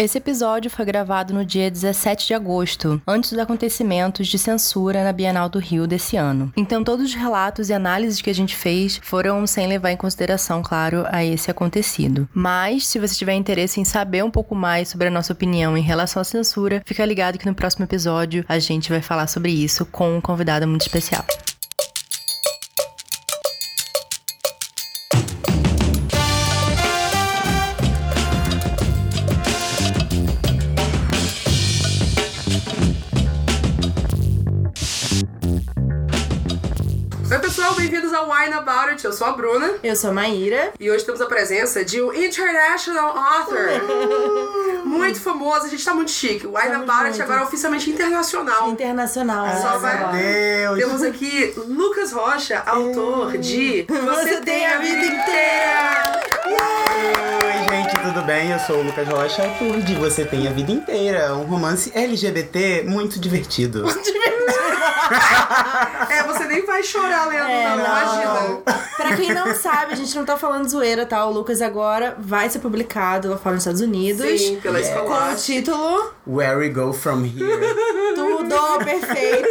Esse episódio foi gravado no dia 17 de agosto, antes dos acontecimentos de censura na Bienal do Rio desse ano. Então, todos os relatos e análises que a gente fez foram sem levar em consideração, claro, a esse acontecido. Mas, se você tiver interesse em saber um pouco mais sobre a nossa opinião em relação à censura, fica ligado que no próximo episódio a gente vai falar sobre isso com um convidado muito especial. Wine About It. Eu sou a Bruna Eu sou a Maíra. e hoje temos a presença de um international author muito famoso. A gente tá muito chique. O Wine Estamos About It muito. agora é oficialmente internacional. Internacional. Só vai-. Deus! Temos aqui Lucas Rocha, autor de Você, Tem a Vida Inteira. Oi, gente, tudo bem? Eu sou o Lucas Rocha, autor de Você Tem a Vida Inteira, um romance LGBT muito divertido. É, você nem vai chorar lendo, É, não, não. imagina. Pra quem não sabe, a gente não tá falando zoeira, tá? O Lucas agora vai ser publicado lá fora nos Estados Unidos. Sim, pela Yeah. Com o título Where we go from here. Tudo Perfeito.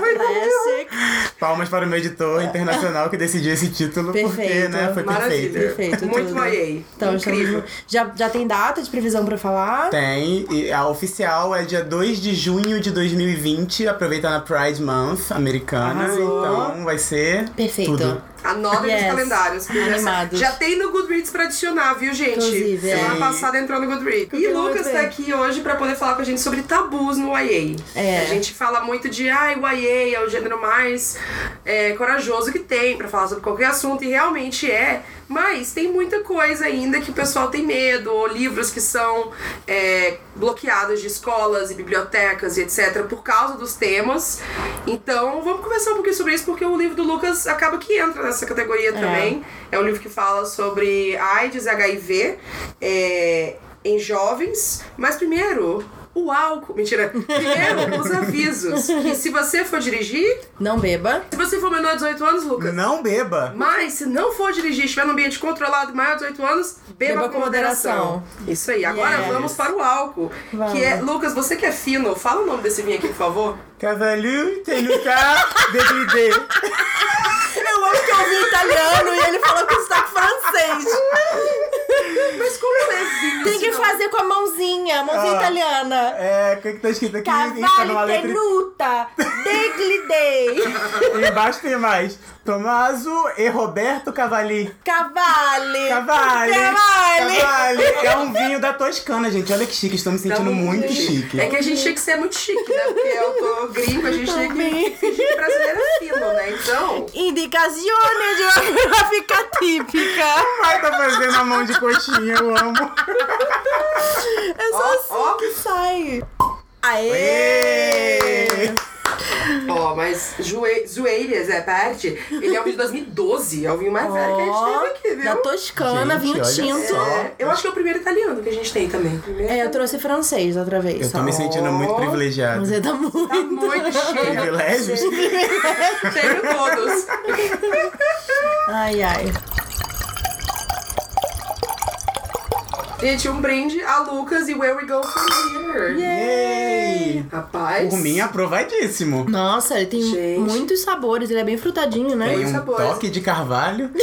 Classic. Palmas para o meu editor internacional que decidiu esse título, porque, Perfeito. né, foi Maravilha. perfeito. Perfeito, Muito tudo. maiei. Então, Incrível. estamos- já, já tem data de previsão pra falar? Tem, e a oficial é dia 2 de junho de 2020, aproveitando a Pride Month americana, Arrasou. então vai ser Perfeito. tudo. Anotem Yes. nos calendários. porque já- Animados. Já, tem no Goodreads pra adicionar, viu, gente? Inclusive, Semana é. passada entrou no Goodreads. E Lucas tá aqui hoje pra poder falar com a gente sobre tabus no YA. É. A gente fala muito de, ah, o YA é o gênero mais é, corajoso que tem pra falar sobre qualquer assunto, e realmente é. Mas tem muita coisa ainda que o pessoal tem medo, ou livros que são é, bloqueados de escolas e bibliotecas e etc. por causa dos temas. Então vamos conversar um pouquinho sobre isso, porque o livro do Lucas acaba que entra nessa categoria também. É um livro que fala sobre AIDS, HIV, é, em jovens. Mas primeiro, o álcool. Mentira. Primeiro, os avisos. Que se você for dirigir, Não beba. se você for menor de 18 anos, Lucas. Não beba! Mas se não for dirigir, estiver num ambiente controlado maior de 18 anos, beba, Beba com com moderação. moderação. Isso aí. Agora Yes. vamos para o álcool. Vamos. Que é. Lucas, você que é fino, fala o nome desse vinho aqui, por favor. Cavalier, tem lutar, degridê. Eu amo que eu ouvi italiano e ele falou com sotaque francês. Mas como é? Tem que fazer com a mãozinha, a mãozinha Ah. italiana. É, o que, que tá escrito aqui? Tá Cavalli tenuta, deglidei. E embaixo tem mais. Tomaso e Roberto Cavalli. Cavalli. Cavalli! Cavalli. Cavalli! É um vinho da Toscana, gente. Olha que chique, estou me sentindo muito chique. É que a gente tinha que ser muito chique, né? Porque eu tô gringo, a gente tinha que fingir brasileiro é fino, né? Então. Indicazione de uma gráfica típica. Ai, tá fazendo a mão de coxinha, eu amo. É só Ó, assim ó. que sai. Aê! Ê! Ó, mas Joe- Zoeiras é parte. Ele é um vinho de 2012, é o vinho mais velho que a gente teve aqui, viu? da Toscana, Gente, vinho tinto. É, eu acho que é o primeiro italiano que a já tem também. Primeiro É, eu trouxe francês outra vez. Eu tô me sentindo muito privilegiado. Você tá muito. Tá muito chique. Privilégios? Tenho todos. Ai, ai. Gente, um brinde a Lucas e Where We Go From Here. Yay! Rapaz. Por mim, aprovadíssimo. Nossa, ele tem Gente. muitos sabores, ele é bem frutadinho, né? Tem um sabores. toque de carvalho.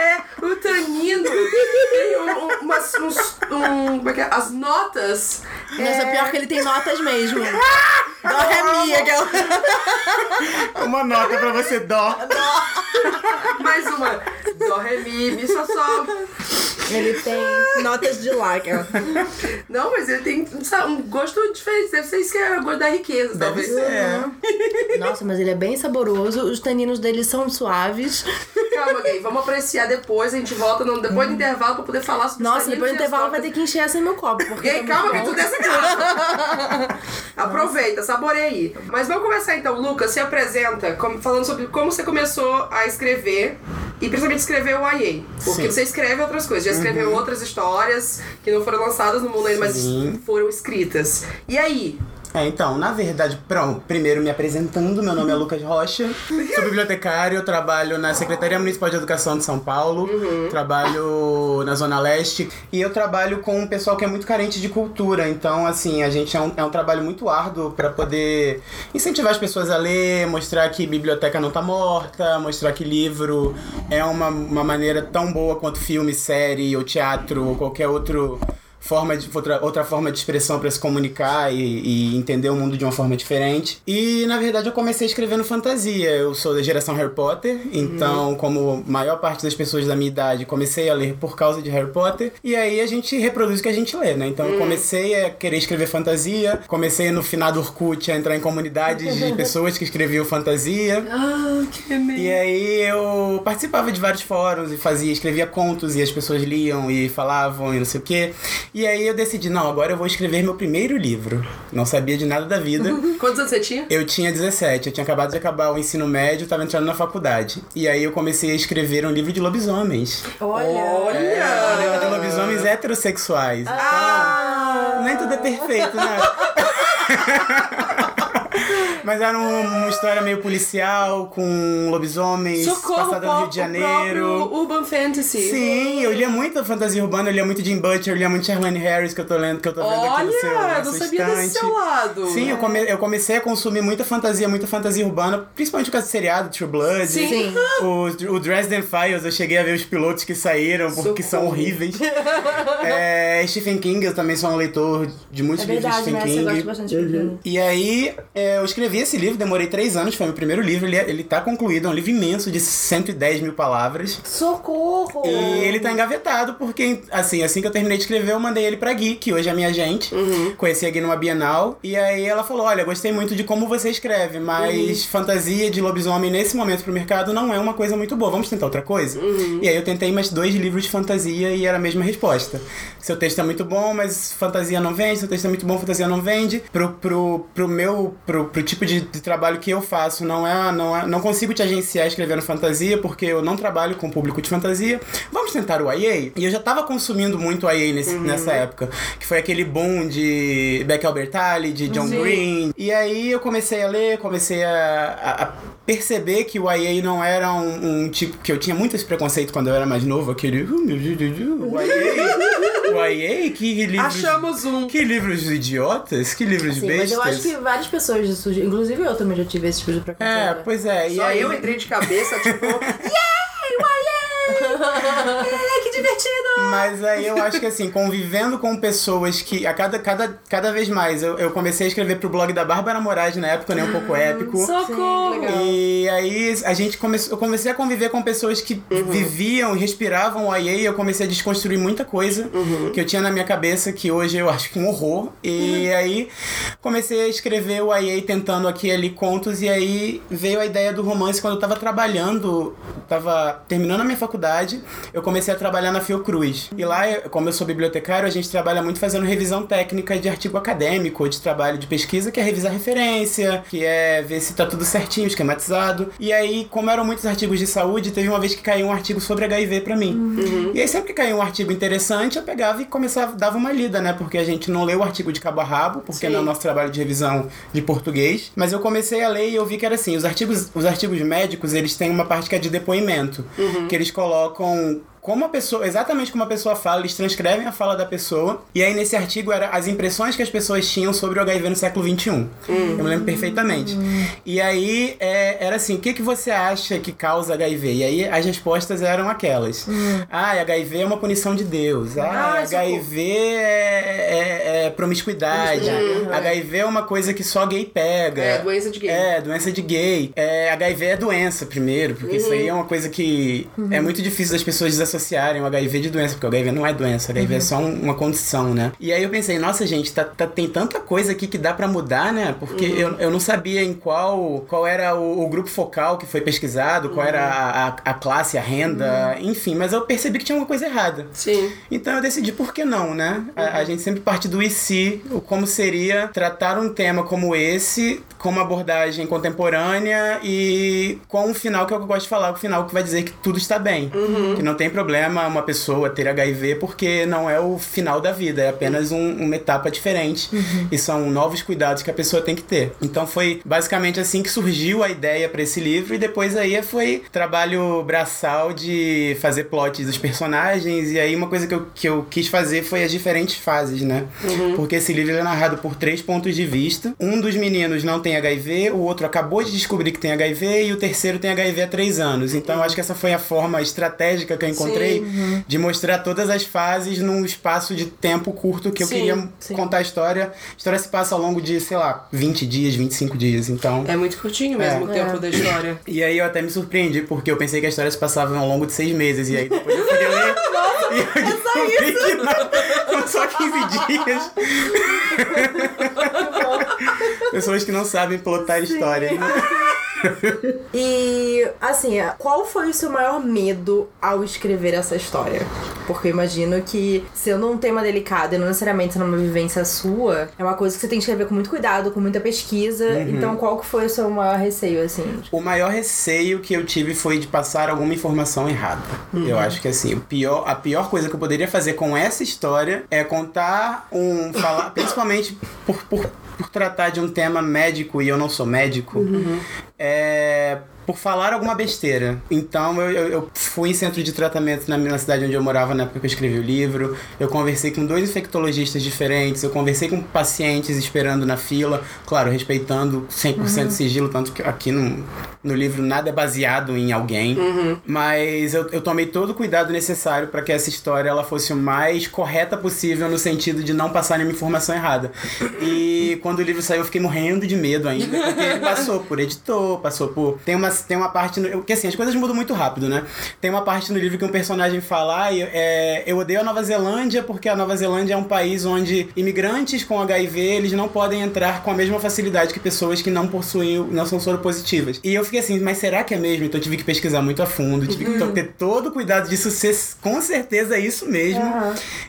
É, o tanino tem um, um, umas, uns, um, como é que é? As notas. Nossa, é, pior que ele tem notas mesmo. Dó, ré, mi, aquela... Uma nota pra você, dó. Mais uma. Dó, ré, mi, mi, sol, sol. Ele tem notas de lá, aquela... Não, mas ele tem sabe, um gosto diferente. Deve ser isso que é o gosto da riqueza, Deve talvez. ser. Nossa, mas ele é bem saboroso. Os taninos dele são suaves. Calma, gay. Vamos apreciar depois. A gente volta no, depois do intervalo pra poder falar sobre os Nossa, depois do intervalo vai ter que encher assim no copo. Porque tá calma que tudo é secreto. Aproveita, saboreia aí. Mas vamos começar então. Lucas, se apresenta como- falando sobre como você começou a escrever. E principalmente escrever o YA. Porque Sim. você escreve outras coisas. Já escreveu outras histórias que não foram lançadas no mundo ainda, mas foram escritas. E aí? É, então, na verdade, pronto, primeiro me apresentando, meu nome é Lucas Rocha, sou bibliotecário, trabalho na Secretaria Municipal de Educação de São Paulo, trabalho na Zona Leste e eu trabalho com um pessoal que é muito carente de cultura, então, assim, a gente é um, é um trabalho muito árduo para poder incentivar as pessoas a ler, mostrar que biblioteca não tá morta, mostrar que livro é uma, uma maneira tão boa quanto filme, série ou teatro ou qualquer outro forma de, outra, outra forma de expressão para se comunicar e, e entender o mundo de uma forma diferente. E na verdade eu comecei escrevendo fantasia. Eu sou da geração Harry Potter, então, como a maior parte das pessoas da minha idade, comecei a ler por causa de Harry Potter. E aí a gente reproduz o que a gente lê, né? Então eu comecei a querer escrever fantasia, comecei no finado Orkut a entrar em comunidades de pessoas que escreviam fantasia. Ah, que E aí eu participava de vários fóruns e fazia, escrevia contos e as pessoas liam e falavam e não sei o quê. E aí eu decidi, não, agora eu vou escrever meu primeiro livro. Não sabia de nada da vida. Quantos anos você tinha? Eu tinha 17, eu tinha acabado de acabar o ensino médio, tava entrando na faculdade. E aí eu comecei a escrever um livro de lobisomens. Olha. É, um livro de lobisomens heterossexuais. Então, nem tudo é perfeito, né? Mas era um- uma história meio policial, com lobisomens, Socorro, passada no Rio de o Janeiro. Urban Fantasy. Sim, eu lia muito fantasia urbana, eu lia muito Jim Butcher, eu lia muito Charlene Harris, que eu tô lendo, que eu tô vendo aqui no seu, Olha, não sabia desse seu lado. Sim, eu, come- eu comecei a consumir muita fantasia, muita fantasia urbana, principalmente por causa do seriado True Blood. Sim. Sim. O, o Dresden Files, eu cheguei a ver os pilotos que saíram, porque são Socorro. horríveis. é, Stephen King, eu também sou um leitor de muitos É livros de verdade, Stephen né? Você King. gosta bastante King. E aí, é, eu escrevi esse livro, demorei três anos, foi meu primeiro livro, ele, é- ele tá concluído, é um livro imenso de 110 mil palavras. Socorro! E ele tá engavetado porque, assim, assim que eu terminei de escrever, eu mandei ele pra Gui, que hoje é minha agente. Conheci a Gui numa Bienal. E aí ela falou: Olha, gostei muito de como você escreve, mas fantasia de lobisomem nesse momento pro mercado não é uma coisa muito boa. Vamos tentar outra coisa? E aí eu tentei mais dois livros de fantasia e era a mesma resposta. Seu texto é muito bom, mas fantasia não vende, seu texto é muito bom, fantasia não vende. Pro, pro, pro meu, pro, pro tipo de, de trabalho que eu faço, não é, não é. Não consigo te agenciar escrevendo fantasia, porque eu não trabalho com público de fantasia. Vamos tentar o YA? E eu já tava consumindo muito YA nesse, nessa época. Que foi aquele boom de Beck Albertalli, de John Sim. Green. E aí eu comecei a ler, comecei a, a- a perceber que o YA não era um, um tipo. que eu tinha muito esse preconceito quando eu era mais novo, aquele. "Uh, meu Deus, Deus, YA? YA? Que livros. Achamos um. Que livros idiotas? Que livros Sim, bestas? mas eu acho que várias pessoas, isso- inclusive eu também já tive esse tipo de É, preconceito. pois é. E Só aí... eu entrei de cabeça, tipo, que divertido! Mas aí eu acho que assim, convivendo com pessoas que a cada, cada, cada vez mais eu, eu comecei a escrever pro blog da Bárbara Moraes na época, né? Um pouco épico. socorro. E aí a gente começou, eu comecei a conviver com pessoas que viviam e respiravam o IA e eu comecei a desconstruir muita coisa que eu tinha na minha cabeça que hoje eu acho que é um horror. E aí comecei a escrever o IA tentando aqui e ali contos e aí veio a ideia do romance quando eu tava trabalhando, tava terminando a minha faculdade, eu comecei a trabalhar na Fiocruz. E lá, como eu sou bibliotecário, a gente trabalha muito fazendo revisão técnica de artigo acadêmico, de trabalho de pesquisa, que é revisar referência, que é ver se tá tudo certinho, esquematizado. E aí, como eram muitos artigos de saúde, teve uma vez que caiu um artigo sobre HIV pra mim. E aí, sempre que caiu um artigo interessante, eu pegava e começava, dava uma lida, né? Porque a gente não lê o artigo de cabo a rabo, porque Sim. não é o nosso trabalho de revisão de português. Mas eu comecei a ler e eu vi que era assim, os artigos, os artigos médicos, eles têm uma parte que é de depoimento, que eles colocam como a pessoa, exatamente como a pessoa fala, eles transcrevem a fala da pessoa. E aí nesse artigo era as impressões que as pessoas tinham sobre o HIV no século XXI. Eu me lembro perfeitamente. E aí é, era assim, o que, que você acha que causa HIV? E aí as respostas eram aquelas. Ah, HIV é uma punição de Deus. Ah, socorro. HIV é, é- é promiscuidade. Promiscuidade, HIV é uma coisa que só gay pega. É, doença de gay. É, doença de gay. É, HIV é doença, primeiro, porque isso aí é uma coisa que é muito difícil das pessoas desassociarem o HIV de doença, porque o HIV não é doença, o HIV é só um- uma condição, né? E aí eu pensei, nossa, gente, tá, tá- tem tanta coisa aqui que dá pra mudar, né? Porque eu, eu não sabia em qual, qual era o, o grupo focal que foi pesquisado, qual era a, a, a classe, a renda, enfim, mas eu percebi que tinha uma coisa errada. Sim. Então eu decidi por que não, né? A, a gente sempre parte do e se, o como seria tratar um tema como esse com uma abordagem contemporânea e com um final que é que eu gosto de falar, o final que vai dizer que tudo está bem, que não tem problema problema uma pessoa ter HIV, porque não é o final da vida, é apenas um, uma etapa diferente. Uhum. E são novos cuidados que a pessoa tem que ter. Então foi basicamente assim que surgiu a ideia para esse livro, e depois aí foi trabalho braçal de fazer plots dos personagens, e aí uma coisa que eu, que eu quis fazer foi as diferentes fases, né? Porque esse livro é narrado por três pontos de vista. Um dos meninos não tem HIV, o outro acabou de descobrir que tem HIV e o terceiro tem HIV há três anos. Então eu acho que essa foi a forma estratégica que eu encontrei de mostrar todas as fases num espaço de tempo curto que eu Sim, queria sim. contar a história. A história se passa ao longo de, sei lá, 20 dias, 25 dias. Então. É muito curtinho mesmo o É. tempo da história. E aí eu até me surpreendi, porque eu pensei que a história se passava ao longo de seis meses. E aí depois eu fui ler. e eu descobri que não, são só 15 dias. Pessoas que não sabem plotar história. Né? E, assim, qual foi o seu maior medo ao escrever essa história? Porque eu imagino que, sendo um tema delicado e não necessariamente sendo uma vivência sua, é uma coisa que você tem que escrever com muito cuidado, com muita pesquisa. Então, qual que foi o seu maior receio, assim? O maior receio que eu tive foi de passar alguma informação errada. Eu acho que assim, o pior, a pior coisa que eu poderia fazer com essa história é contar um. falar, principalmente por, por, por tratar de um tema médico e eu não sou médico. É. Por falar alguma besteira. Então eu, eu, eu fui em centro de tratamento na, na cidade onde eu morava na época que eu escrevi o livro. Eu conversei com dois infectologistas diferentes. Eu conversei com pacientes esperando na fila. Claro, respeitando 100% de sigilo, tanto que aqui no, no livro nada é baseado em alguém. Mas eu, eu tomei todo o cuidado necessário para que essa história ela fosse o mais correta possível no sentido de não passar nenhuma informação errada. E quando o livro saiu, eu fiquei morrendo de medo ainda, porque ele passou por editor, passou por. Tem uma, tem uma parte. No... Porque assim, as coisas mudam muito rápido, né? Tem uma parte no livro que um personagem fala: eu, é, eu odeio a Nova Zelândia porque a Nova Zelândia é um país onde imigrantes com HIV eles não podem entrar com a mesma facilidade que pessoas que não possuem, não são soropositivas. E eu fiquei assim, mas será que é mesmo? Então eu tive que pesquisar muito a fundo, tive que to- ter todo o cuidado disso ser com certeza isso mesmo.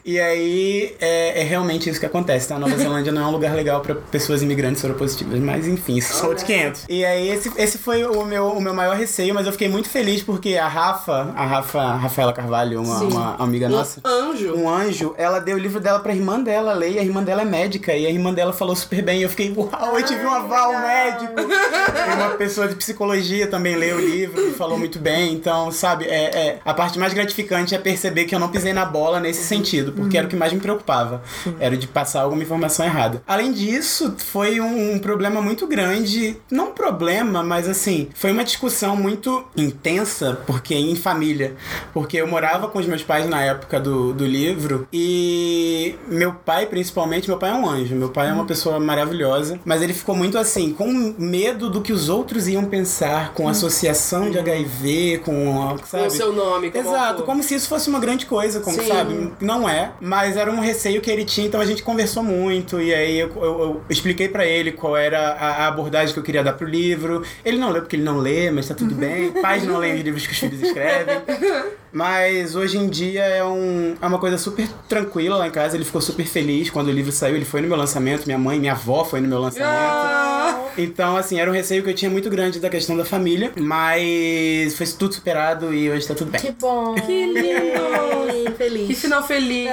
E aí é, é realmente isso que acontece, tá? A Nova Zelândia não é um lugar legal pra pessoas imigrantes soropositivas, mas enfim, isso são outros 500. E aí esse, esse foi o meu, o meu maior receio, mas eu fiquei muito feliz porque a Rafa, a Rafa, a Rafaela Carvalho, uma, uma amiga nossa, Anjo. um anjo, ela deu o livro dela pra irmã dela ler, e a irmã dela é médica, e a irmã dela falou super bem. E eu fiquei, uau, eu tive um aval médico. E uma pessoa de psicologia também leu o livro e falou muito bem. Então, sabe, é, é- a parte mais gratificante é perceber que eu não pisei na bola nesse sentido, porque era o que mais me preocupava. Era de passar alguma informação errada. Além disso, foi um, um problema muito grande. Não um problema, mas assim, foi uma discussão muito intensa, porque em família. Porque eu morava com os meus pais na época do, do livro e meu pai, principalmente, meu pai é um anjo. Meu pai é uma pessoa maravilhosa, mas ele ficou muito assim, com medo do que os outros iam pensar, com associação de HIV, com, sabe? Com o seu nome. como Exato, como se isso fosse uma grande coisa, como Sim. sabe? Não é, mas era um receio que ele tinha, então a gente conversou muito e aí eu, eu- eu expliquei pra ele qual era a, a abordagem que eu queria dar pro livro. Ele não leu porque ele não lê, mas tá tudo bem. Pais não leem os livros que os filhos escrevem. Mas hoje em dia é, um, é uma coisa super tranquila lá em casa. Ele ficou super feliz quando o livro saiu. Ele foi no meu lançamento, minha mãe, minha avó foi no meu lançamento. Ah, Então, assim, era um receio que eu tinha muito grande da questão da família, mas foi tudo superado e hoje tá tudo bem. Que bom! Que lindo! Feliz. Que final feliz.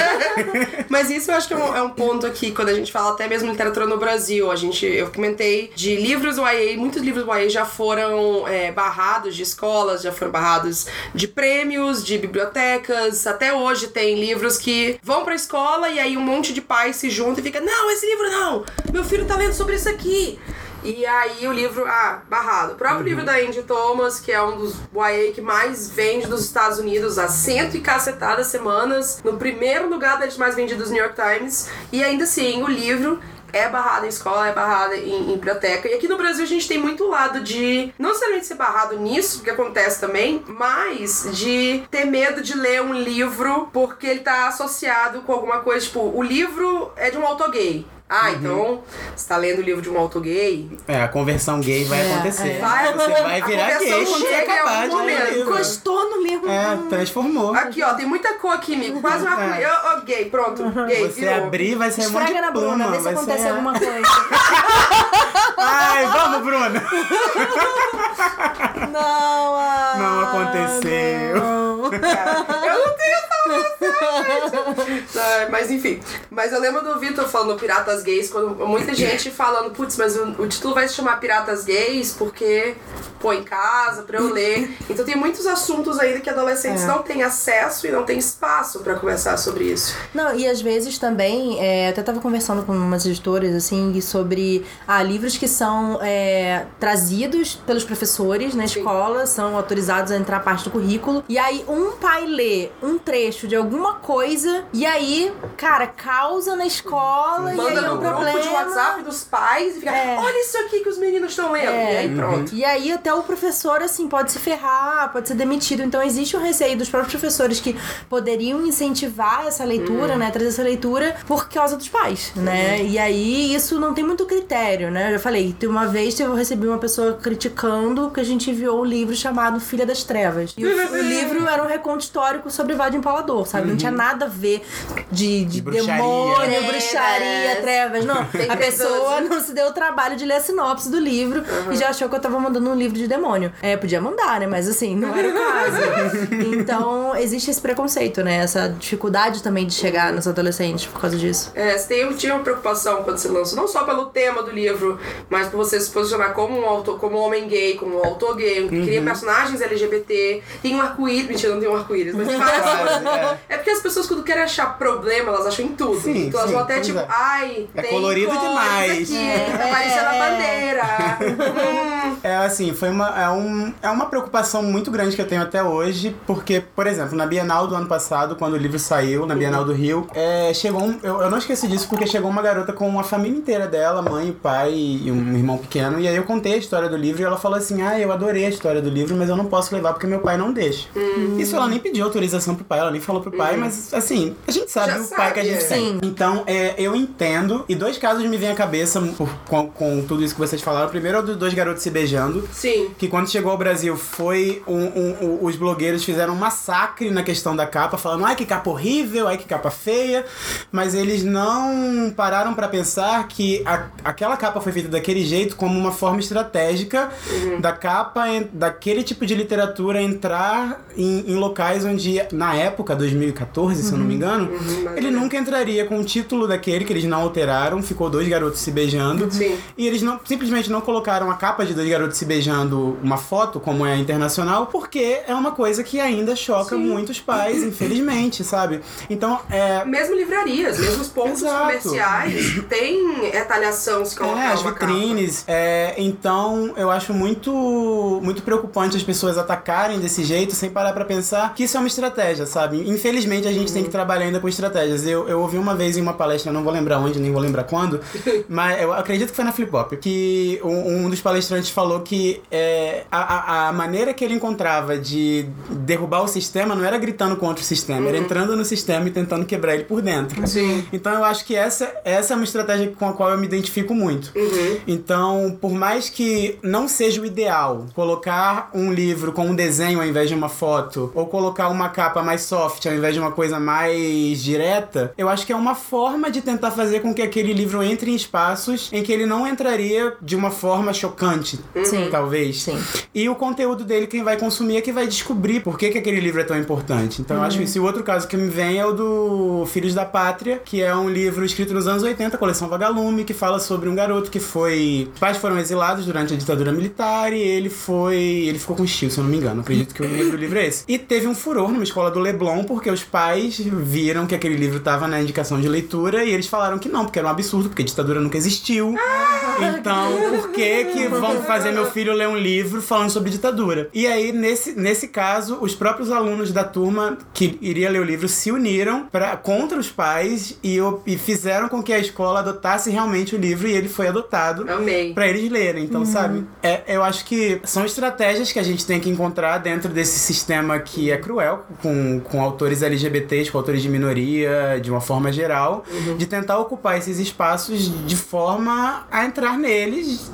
Mas isso eu acho que é um, é um ponto aqui, quando a gente fala até mesmo literatura no Brasil. A gente, eu comentei de livros YA, muitos livros YA já foram é, barrados de escolas, já foram barrados de prêmios, de bibliotecas. Até hoje tem livros que vão pra escola e aí um monte de pais se juntam e fica: Não, esse livro não! Meu filho tá lendo sobre isso aqui. E aí o livro, ah, barrado. O próprio livro da Andy Thomas, que é um dos YA que mais vende dos Estados Unidos há cento e cacetadas semanas, no primeiro lugar das mais vendidos do New York Times. E ainda assim, o livro é barrado em escola, é barrado em, em biblioteca. E aqui no Brasil a gente tem muito lado de não necessariamente ser barrado nisso, que acontece também, mas de ter medo de ler um livro porque ele tá associado com alguma coisa, tipo, o livro é de um autor gay. Ah, então você tá lendo o livro de um autor gay? É, a conversão gay vai É, acontecer. é. Vai, você vai virar gay chega em acabar algum de ler o momento. livro. Encostou no livro. É, transformou. Aqui, ó, tem muita cor aqui, amigo. Quase uma É. coisa. Ô, ô, gay, pronto. Gay, Você virou. abrir, vai monte de Esfrega na pluma. Bruna, vê se vai acontece ser... alguma coisa. Ai, vamos, Bruna! Não, ah, Não aconteceu. não. Cara. Eu não tenho salvação, gente. Mas enfim. Mas eu lembro do Vitor falando Piratas Gays, quando muita gente falando, putz, mas o, o título vai se chamar Piratas Gays porque, pô, em casa, pra eu ler. Então tem muitos assuntos ainda que adolescentes É. não têm acesso e não têm espaço pra conversar sobre isso. Não, e às vezes também, é, eu até tava conversando com umas editoras, assim, sobre ah, livros que são é, trazidos pelos professores na Sim. escola, são autorizados a entrar parte do currículo. E aí um pai lê um trecho de alguma coisa, e aí, cara, causa na escola, e Manda aí é no um grupo problema. de WhatsApp dos pais e fica, É. olha isso aqui que os meninos estão lendo. É. E aí pronto. E aí até o professor, assim, pode se ferrar, pode ser demitido. Então existe um receio dos próprios professores que poderiam incentivar essa leitura, né? Trazer essa leitura por causa dos pais, né? E aí isso não tem muito critério, né? Eu já falei, tem uma vez eu recebi uma pessoa criticando que a gente enviou um livro chamado Filha das Trevas. E o, o livro era um reconto histórico sobre Vade Empalador, sabe? Não tinha nada a ver de, de, De bruxaria. demônio, Trevas. bruxaria, trevas. Não, a pessoa não se deu o trabalho de ler a sinopse do livro e já achou que eu tava mandando um livro de demônio. É, podia mandar, né? Mas assim, não era o caso. então, existe esse preconceito, né? Essa dificuldade também de chegar nos adolescentes por causa disso. É, você tem, tinha uma preocupação quando você lançou, não só pelo tema do livro, mas por você se posicionar como um autor, como um homem gay, como um autor gay, que cria personagens LGBT, tem um arco-íris, mentira, não tem um arco-íris, mas Quase, é. É porque as pessoas quando querem achar problema, elas acham em tudo. Sim, então elas vão até tipo, é. ai, É tem colorido demais. aqui, É, tá parecendo a é. bandeira. Hum. É assim, foi uma, é, um, é uma preocupação muito grande que eu tenho até hoje, porque, por exemplo, na Bienal do ano passado, quando o livro saiu, na Bienal do Rio, é, chegou um, eu, eu não esqueci disso porque chegou uma garota com a família inteira dela, mãe, pai e um irmão pequeno, e aí eu contei a história do livro e ela falou assim: Ah, eu adorei a história do livro, mas eu não posso levar porque meu pai não deixa. Isso ela nem pediu autorização pro pai, ela nem falou pro pai, mas assim, a gente sabe Já o pai que a gente sabe, é. tem. Sim. Então, é, eu entendo. E dois casos me vêm à cabeça por- com, com tudo isso que vocês falaram. O primeiro é o dos dois garotos se beijando. Sim. Que quando chegou ao Brasil foi um, um- um- os blogueiros fizeram um massacre na questão da capa, falando ai que capa horrível, ai que capa feia, mas eles não pararam pra pensar que a- aquela capa foi feita daquele jeito como uma forma estratégica da capa, daquele tipo de literatura entrar em, em locais onde, na época, 2014, se eu não me engano, mais ele nunca entraria com o título daquele que eles não alteraram, ficou dois garotos se beijando. Sim. E eles não, simplesmente não colocaram a capa de dois garotos se beijando uma foto, como é a internacional, porque é uma coisa que ainda choca Sim. muitos pais, infelizmente, sabe? Então, é. Mesmo livrarias, mesmo os pontos Exato. comerciais, tem retaliação se colocar É, as vitrines. É, então, eu acho muito, muito preocupante as pessoas atacarem desse jeito sem parar pra pensar que isso é uma estratégia, sabe? Infelizmente, a gente tem que trabalhar ainda com estratégias. Eu, eu ouvi uma vez em uma palestra, não vou lembrar onde, nem vou lembrar quando, mas eu acredito que foi na Flip Hop, que um, um dos palestrantes falou que é, a, a, maneira que ele encontrava de derrubar o sistema não era gritando contra o sistema, era entrando no sistema e tentando quebrar ele por dentro. Sim. Então eu acho que essa, essa é uma estratégia com a qual eu me identifico muito. Então, por mais que não seja o ideal colocar um livro com um desenho ao invés de uma foto, ou colocar uma capa mais soft ao invés de uma coisa mais direta, eu acho que é uma forma de tentar fazer com que aquele livro entre em espaços em que ele não entraria de uma forma chocante. Sim. Talvez. Sim. E o conteúdo dele, quem vai consumir é que vai descobrir por que, que aquele livro é tão importante. Então eu acho que esse outro caso que me vem é o do Filhos da Pátria, que é um livro escrito nos anos 80, coleção Vagalume, que fala sobre um garoto que foi. Os pais foram exilados durante a ditadura militar e ele foi. Ele ficou com estilo, se eu não me engano. Acredito que o do livro é esse. E teve um furor numa escola do Leblon, porque os pais viram que aquele livro estava na indicação de leitura e eles falaram que não, porque era um absurdo, porque a ditadura nunca existiu. Então, por que que vão fazer meu filho ler um livro falando sobre ditadura? E aí, nesse, nesse caso, os próprios alunos da turma que iria ler o livro se uniram pra, contra os pais e, e fizeram com que a escola adotasse realmente o livro e ele foi adotado pra eles lerem. Então, sabe? É, eu acho que são estratégias que a gente tem que encontrar dentro desse sistema que é cruel com, com autores LGBTs, com autores de minoria, de uma forma geral, de tentar ocupar esses espaços de forma a entrar neles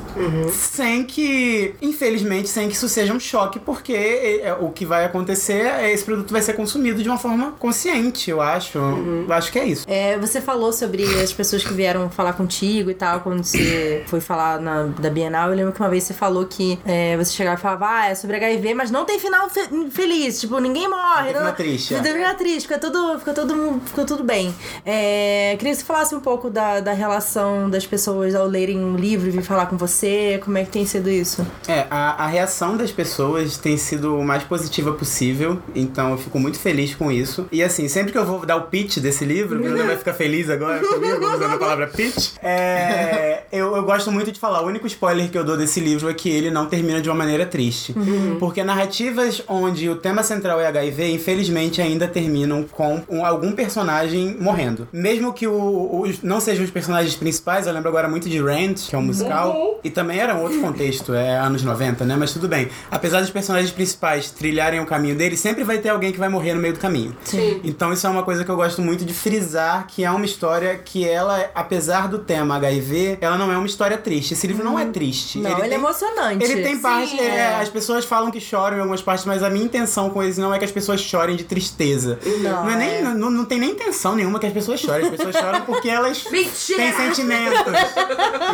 sem que, infelizmente, sem que isso seja um choque, porque é, é, o que vai acontecer é esse produto vai ser consumido de uma forma consciente, eu acho. Eu acho que é isso. É, você falou sobre as pessoas que vieram falar contigo e tal, quando você foi falar na, da Bienal. Eu lembro que uma vez você falou que é, você chegava e falava, ah, é sobre HIV, mas não tem final fe- feliz. Tipo, ninguém morre. Não tem final triste, Não é. final triste, fica tudo, fica tudo, fica tudo bem. É, queria que você falasse um pouco da, da relação das pessoas ao lerem um livro e vir falar com você. Como é que tem sido isso? É, a, a reação das pessoas tem sido o mais positiva possível, então eu fico muito feliz com isso. E assim, sempre que eu vou dar o pitch desse livro, o Bruno vai ficar feliz agora comigo, usando a palavra pitch, é, eu, eu gosto muito de falar, o único spoiler que eu dou desse livro é que ele não termina de uma maneira triste. Porque narrativas onde o tema central é HIV, infelizmente ainda terminam com um- algum personagem morrendo. Mesmo que o, os, não sejam os personagens principais, eu lembro agora muito de Rent, que é um musical, e também era um outro contexto, é anos 90, né? Mas tudo bem. Apesar dos personagens principais trilharem o caminho deles, sempre vai ter alguém que vai morrer no meio do caminho. Sim. Então isso é uma coisa que eu gosto muito de frisar, que é uma história que ela, apesar do tema HIV, ela não é uma história triste. Esse livro não é triste. Não, ele, é tem- emocionante. ele tem parte. é. é, as pessoas falam que choram em algumas partes, mas a minha intenção com isso não é que as pessoas chorem de tristeza. Não, é é. nem, não, não tem nem intenção nenhuma que as pessoas chorem. As pessoas choram porque elas Mentira! têm sentimentos.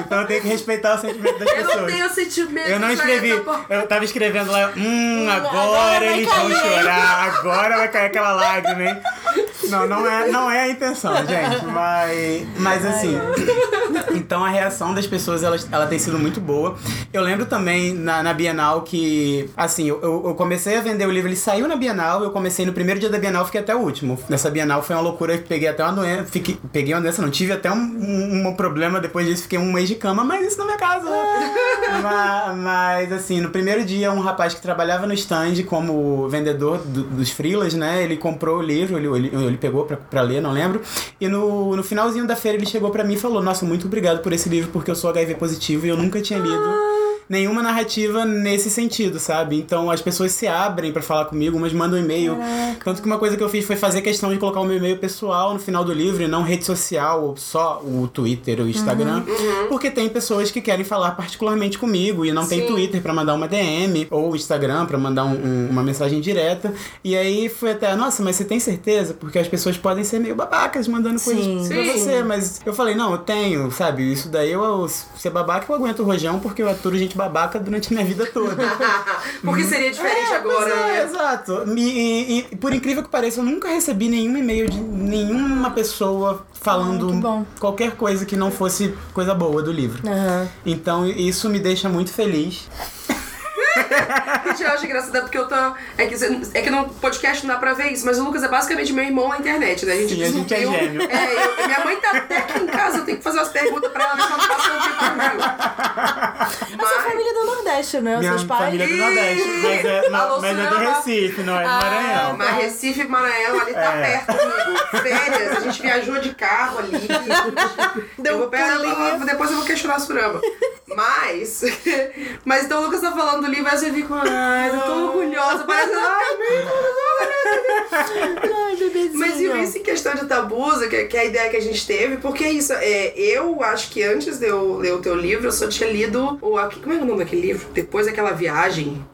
Então eu tenho que respeitar o sentimento das Eu não pessoas. tenho sentimento. Eu não escrevi, eu tava escrevendo lá, hum, agora, agora vai eles vão chorar, agora vai cair aquela lágrima, hein? Não, não é, não é a intenção, gente, mas, mas assim, então a reação das pessoas, ela, ela tem sido muito boa. Eu lembro também na, na Bienal que, assim, eu, eu comecei a vender o livro, ele saiu na Bienal, eu comecei no primeiro dia da Bienal, fiquei até o último. Nessa Bienal foi uma loucura, peguei até uma doença, fiquei, peguei uma doença, não, tive até um, um, um problema depois disso, fiquei um mês de cama, mas isso não é casa. mas, mas, assim, no primeiro dia, um rapaz que trabalhava no stand como vendedor do- dos frilas, né, ele comprou o livro, ele, ele, ele pegou pra, pra ler, não lembro, e no, no finalzinho da feira ele chegou pra mim e falou, nossa, muito obrigado por esse livro, porque eu sou HIV positivo e eu nunca tinha lido nenhuma narrativa nesse sentido, sabe? Então as pessoas se abrem pra falar comigo, umas mandam e-mail. Tanto que uma coisa que eu fiz foi fazer questão de colocar o meu e-mail pessoal no final do livro e não rede social, ou só o Twitter ou o Instagram. Porque tem pessoas que querem falar particularmente comigo e não tem Sim. Twitter pra mandar uma DM ou Instagram pra mandar um- um- uma mensagem direta. E aí foi até, nossa, mas você tem certeza? Porque as pessoas podem ser meio babacas mandando coisas Sim. pra Sim. você, mas eu falei, não, eu tenho, sabe? Isso daí eu, eu ser babaca, eu aguento o rojão porque eu aturo gente babaca durante a minha vida toda. Porque seria diferente É, agora, é, né? Exato. E, e- e, por incrível que pareça, eu nunca recebi nenhum e-mail de nenhuma pessoa falando bom. qualquer coisa que não fosse coisa boa do livro. Aham. Então isso me deixa muito feliz. Gente, eu acho engraçado porque eu tô. É que, é que no podcast não dá pra ver isso, mas o Lucas é basicamente meu irmão na internet, né? A gente Sim, a gente é gêmeo. É, eu- minha mãe tá até aqui em casa, eu tenho que fazer umas perguntas pra ela, ver se ela um tempo comigo. Mas sua família é do Nordeste, né? Minha Seus pais. família é do Nordeste, mas é, não, Alô, mas é do. Recife, não é do Ah, Maranhão. Mas Recife e Maranhão ali tá É. perto comigo. Férias, a gente viajou de carro ali. Deu eu vou um pegar, depois eu vou questionar a Surama. Mas. Mas então o Lucas tá falando do livro, aí você fica, ai, eu tô orgulhosa. Parece. Ai, meu Ai, bebezinho. Mas e isso em questão de tabusa, que, que é a ideia que a gente teve, porque é isso, é, eu acho que antes de eu ler o teu livro, eu só tinha lido o. Como é o nome daquele livro? Depois daquela viagem.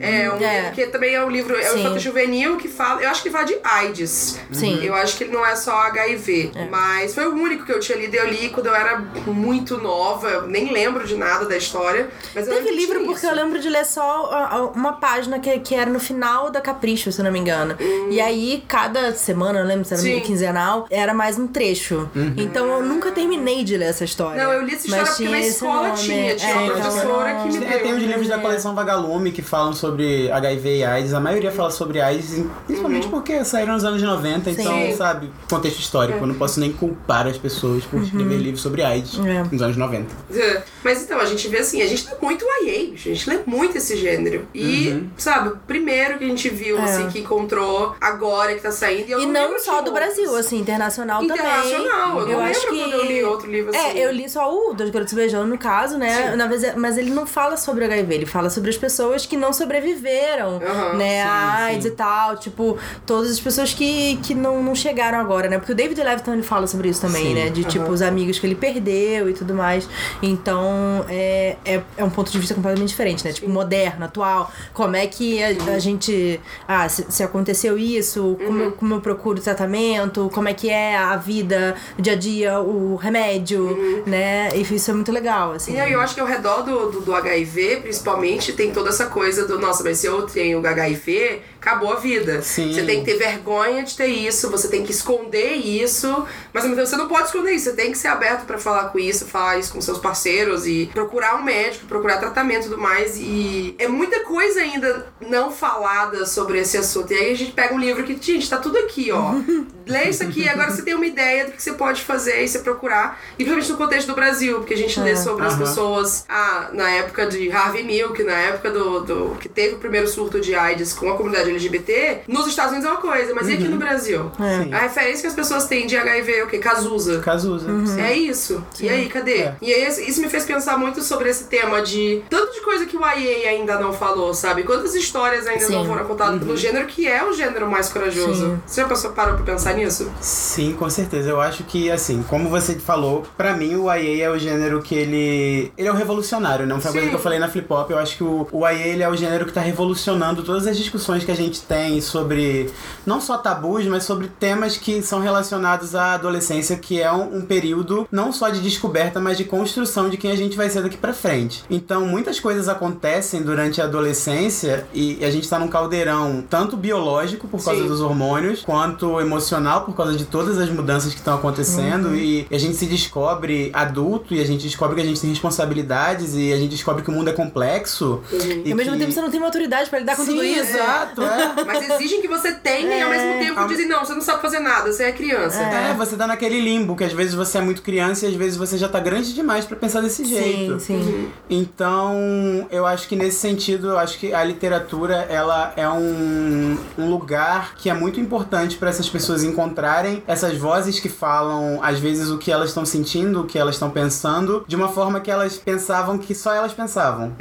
É, um, É. que também é um livro, é um infanto juvenil que fala. Eu acho que fala de AIDS. Sim. Eu acho que ele não é só HIV. Mas foi o único que eu tinha lido. Eu li quando eu era muito nova, eu nem lembro de nada da história. Mas eu Teve livro porque isso. eu lembro de ler só uma página que, que era no final da Capricho, se não me engano. E aí, cada semana, eu lembro se era Hum. Sim. quinzenal, era mais um trecho. Então eu nunca terminei de ler essa história. Não, eu li essa história Mas porque tinha na escola nome. tinha, tinha É, uma então, professora que me É, tem os livros da coleção Vagalume que falam sobre HIV e AIDS. A maioria fala sobre AIDS, principalmente porque saíram nos anos 90, então, Sim. sabe, contexto histórico. Eu não posso nem culpar as pessoas por escrever livros sobre AIDS É. nos anos 90. É. Mas então, a gente vê assim, a gente lê muito YA, a gente lê muito esse gênero. E, Uhum. sabe, o primeiro que a gente viu, É. assim, que encontrou agora, que tá saindo. E, eu E não não só do. Brasil, assim, internacional, também. Internacional, eu não acho lembro que... quando eu li outro livro assim. É, eu li só o Dois Garotos Beijando, no caso, né? Sim. Na mas, é- mas ele não fala sobre HIV, ele fala sobre as pessoas que não sobreviveram, Aham, né? sim, a AIDS sim. e tal. Tipo, todas as pessoas que, que não, não chegaram agora, né? Porque o David Levitan ele fala sobre isso também, Sim, né? De tipo, aham. os amigos que ele perdeu e tudo mais. Então, é, é, é um ponto de vista completamente diferente, né? Tipo, moderno, atual. Como é que a, a gente. Ah, se, se aconteceu isso, como, Uhum. eu, como eu procuro tratamento, como é que é a vida, o dia a dia, o remédio, né? E isso é muito legal, assim. Uhum. E aí eu acho que ao redor do, do, do HIV, principalmente, tem toda essa coisa do, nossa, mas se eu tenho HIV, acabou a vida. Sim. Você tem que ter vergonha de ter isso, você tem que esconder isso, mas você não pode esconder isso, você tem que ser aberto pra falar com isso, falar isso com seus parceiros e procurar um médico, procurar tratamento e tudo mais. E é muita coisa ainda não falada sobre esse assunto. E aí a gente pega um livro que, gente, tá tudo aqui, ó. Lê isso aqui, agora você tem uma ideia do que você pode fazer e você procurar. E principalmente no contexto do Brasil, porque a gente lê sobre as pessoas ah, na época de Harvey Milk, na época do, do que teve o primeiro surto de AIDS com a comunidade LGBT. Nos Estados Unidos é uma coisa, mas e aqui no Brasil? Sim. A referência que as pessoas têm de HIV é o quê? Cazuza. Cazuza. sim. É isso. E aí, cadê? É. E aí, isso me fez pensar muito sobre esse tema de tanto de coisa que o IA ainda não falou, sabe? Quantas histórias ainda Sim. não foram contadas pelo gênero que é o gênero mais corajoso. Sim. Você já passou, parou pra pensar nisso? Sim, com certeza. Eu acho que, assim, como você falou, pra mim o YA é o gênero que ele. Ele é o revolucionário, não foi uma coisa Sim. que eu falei na Flip Hop. Eu acho que o, o YA ele é o gênero que tá revolucionando todas as discussões que a gente tem sobre não só tabus, mas sobre temas que são relacionados à adolescência, que é um, um período não só de descoberta, mas de construção de quem a gente vai ser daqui pra frente. Então, muitas coisas acontecem durante a adolescência e a gente tá num caldeirão tanto biológico por causa Sim. dos hormônios, quanto emocional por causa de todas as mudanças que estão acontecendo e a gente se descobre adulto e a gente descobre que a gente tem responsabilidades e a gente descobre que o mundo é complexo. E ao mesmo que- tempo você não tem maturidade pra lidar com Sim, tudo isso. Exato, é. Mas exigem que você tenha e ao mesmo tempo Ao- dizem, não, você não sabe fazer nada, você é criança. É, você tá naquele limbo que às vezes você é muito criança e às vezes você já tá grande demais pra pensar desse jeito. Sim, sim. Então, eu acho que nesse sentido, eu acho que a literatura ela é um, um lugar que é muito importante para essas pessoas encontrarem essas vozes que falam às vezes o que elas estão sentindo, o que elas estão pensando, de uma forma que elas pensavam que só elas pensavam.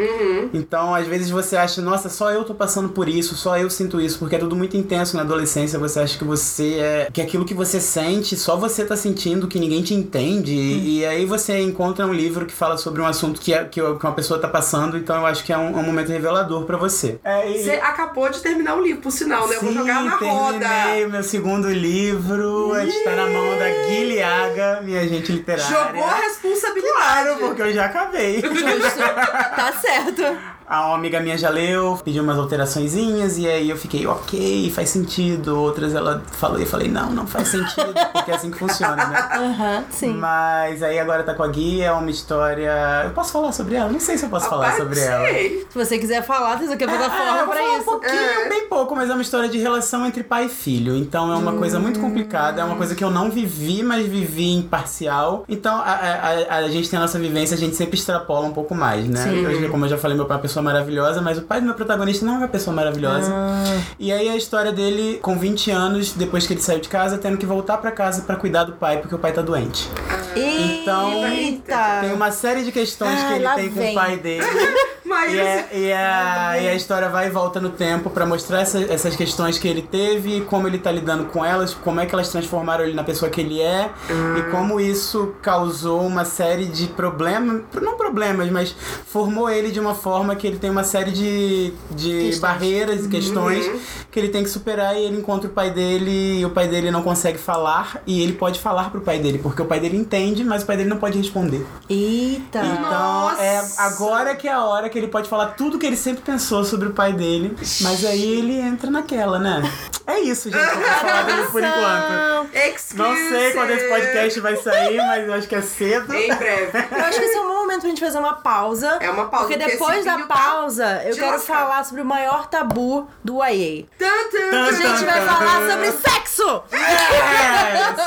Então, às vezes você acha, nossa, só eu tô passando por isso, só eu sinto isso, porque é tudo muito intenso na adolescência, você acha que você é que aquilo que você sente, só você tá sentindo, que ninguém te entende, e, e aí você encontra um livro que fala sobre um assunto que, é, que uma pessoa tá passando, então eu acho que é um, é um momento revelador pra você. É, e- Você acabou de terminar o livro, por sinal, né? Eu vou jogar na roda. o meu segundo livro, está na mão da Guilhaga, minha agente literária. Jogou a responsabilidade. Claro, porque eu já acabei. Justo. tá certo. A uma amiga minha já leu, pediu umas alteraçõezinhas e aí eu fiquei, ok, faz sentido. Outras ela falou e eu falei, não, não faz sentido, porque é assim que funciona, né? Aham, sim. Mas aí agora tá com a Gui, é uma história. Eu posso falar sobre ela? Não sei se eu posso falar sobre ela. Se você quiser falar, tem aqui a É, plataforma eu vou pra falar um isso. pouquinho, É. bem pouco, mas é uma história de relação entre pai e filho. Então é uma coisa muito complicada, é uma coisa que eu não vivi, mas vivi em parcial. Então a, a, a- a gente tem a nossa vivência, a gente sempre extrapola um pouco mais, né? Sim. Eu, como eu já falei, meu pai é pessoa maravilhosa, mas o pai do meu protagonista não é uma pessoa maravilhosa. Ah, E aí a história dele, com 20 anos, depois que ele saiu de casa, tendo que voltar pra casa pra cuidar do pai, porque o pai tá doente. Então, Eita. Tem uma série de questões Ah, que ele tem com vem. o pai dele. Mas E, é- e a, e a história vai e volta no tempo pra mostrar essa- essas questões que ele teve, como ele tá lidando com elas, como é que elas transformaram ele na pessoa que ele é e como isso causou uma série de problemas, não problemas, mas formou ele de uma forma que ele tem uma série de, de barreiras e questões que ele tem que superar e ele encontra o pai dele e o pai dele não consegue falar e ele pode falar pro pai dele, porque o pai dele entende, mas o pai dele não pode responder. Eita. Então, é Nossa! agora que é a hora que ele pode falar tudo que ele sempre pensou sobre o pai dele. Mas aí ele entra naquela, né? É isso, gente. vou falar dele por enquanto. Exclusive. Não sei quando esse podcast vai sair, mas eu acho que é cedo. Em breve. Eu acho que esse é um bom momento pra gente fazer uma pausa. É uma pausa, Porque porque depois esse da vinho tá pausa, eu quero lascar. falar sobre o maior tabu do YA. Tan, A gente vai falar sobre sexo! Yes!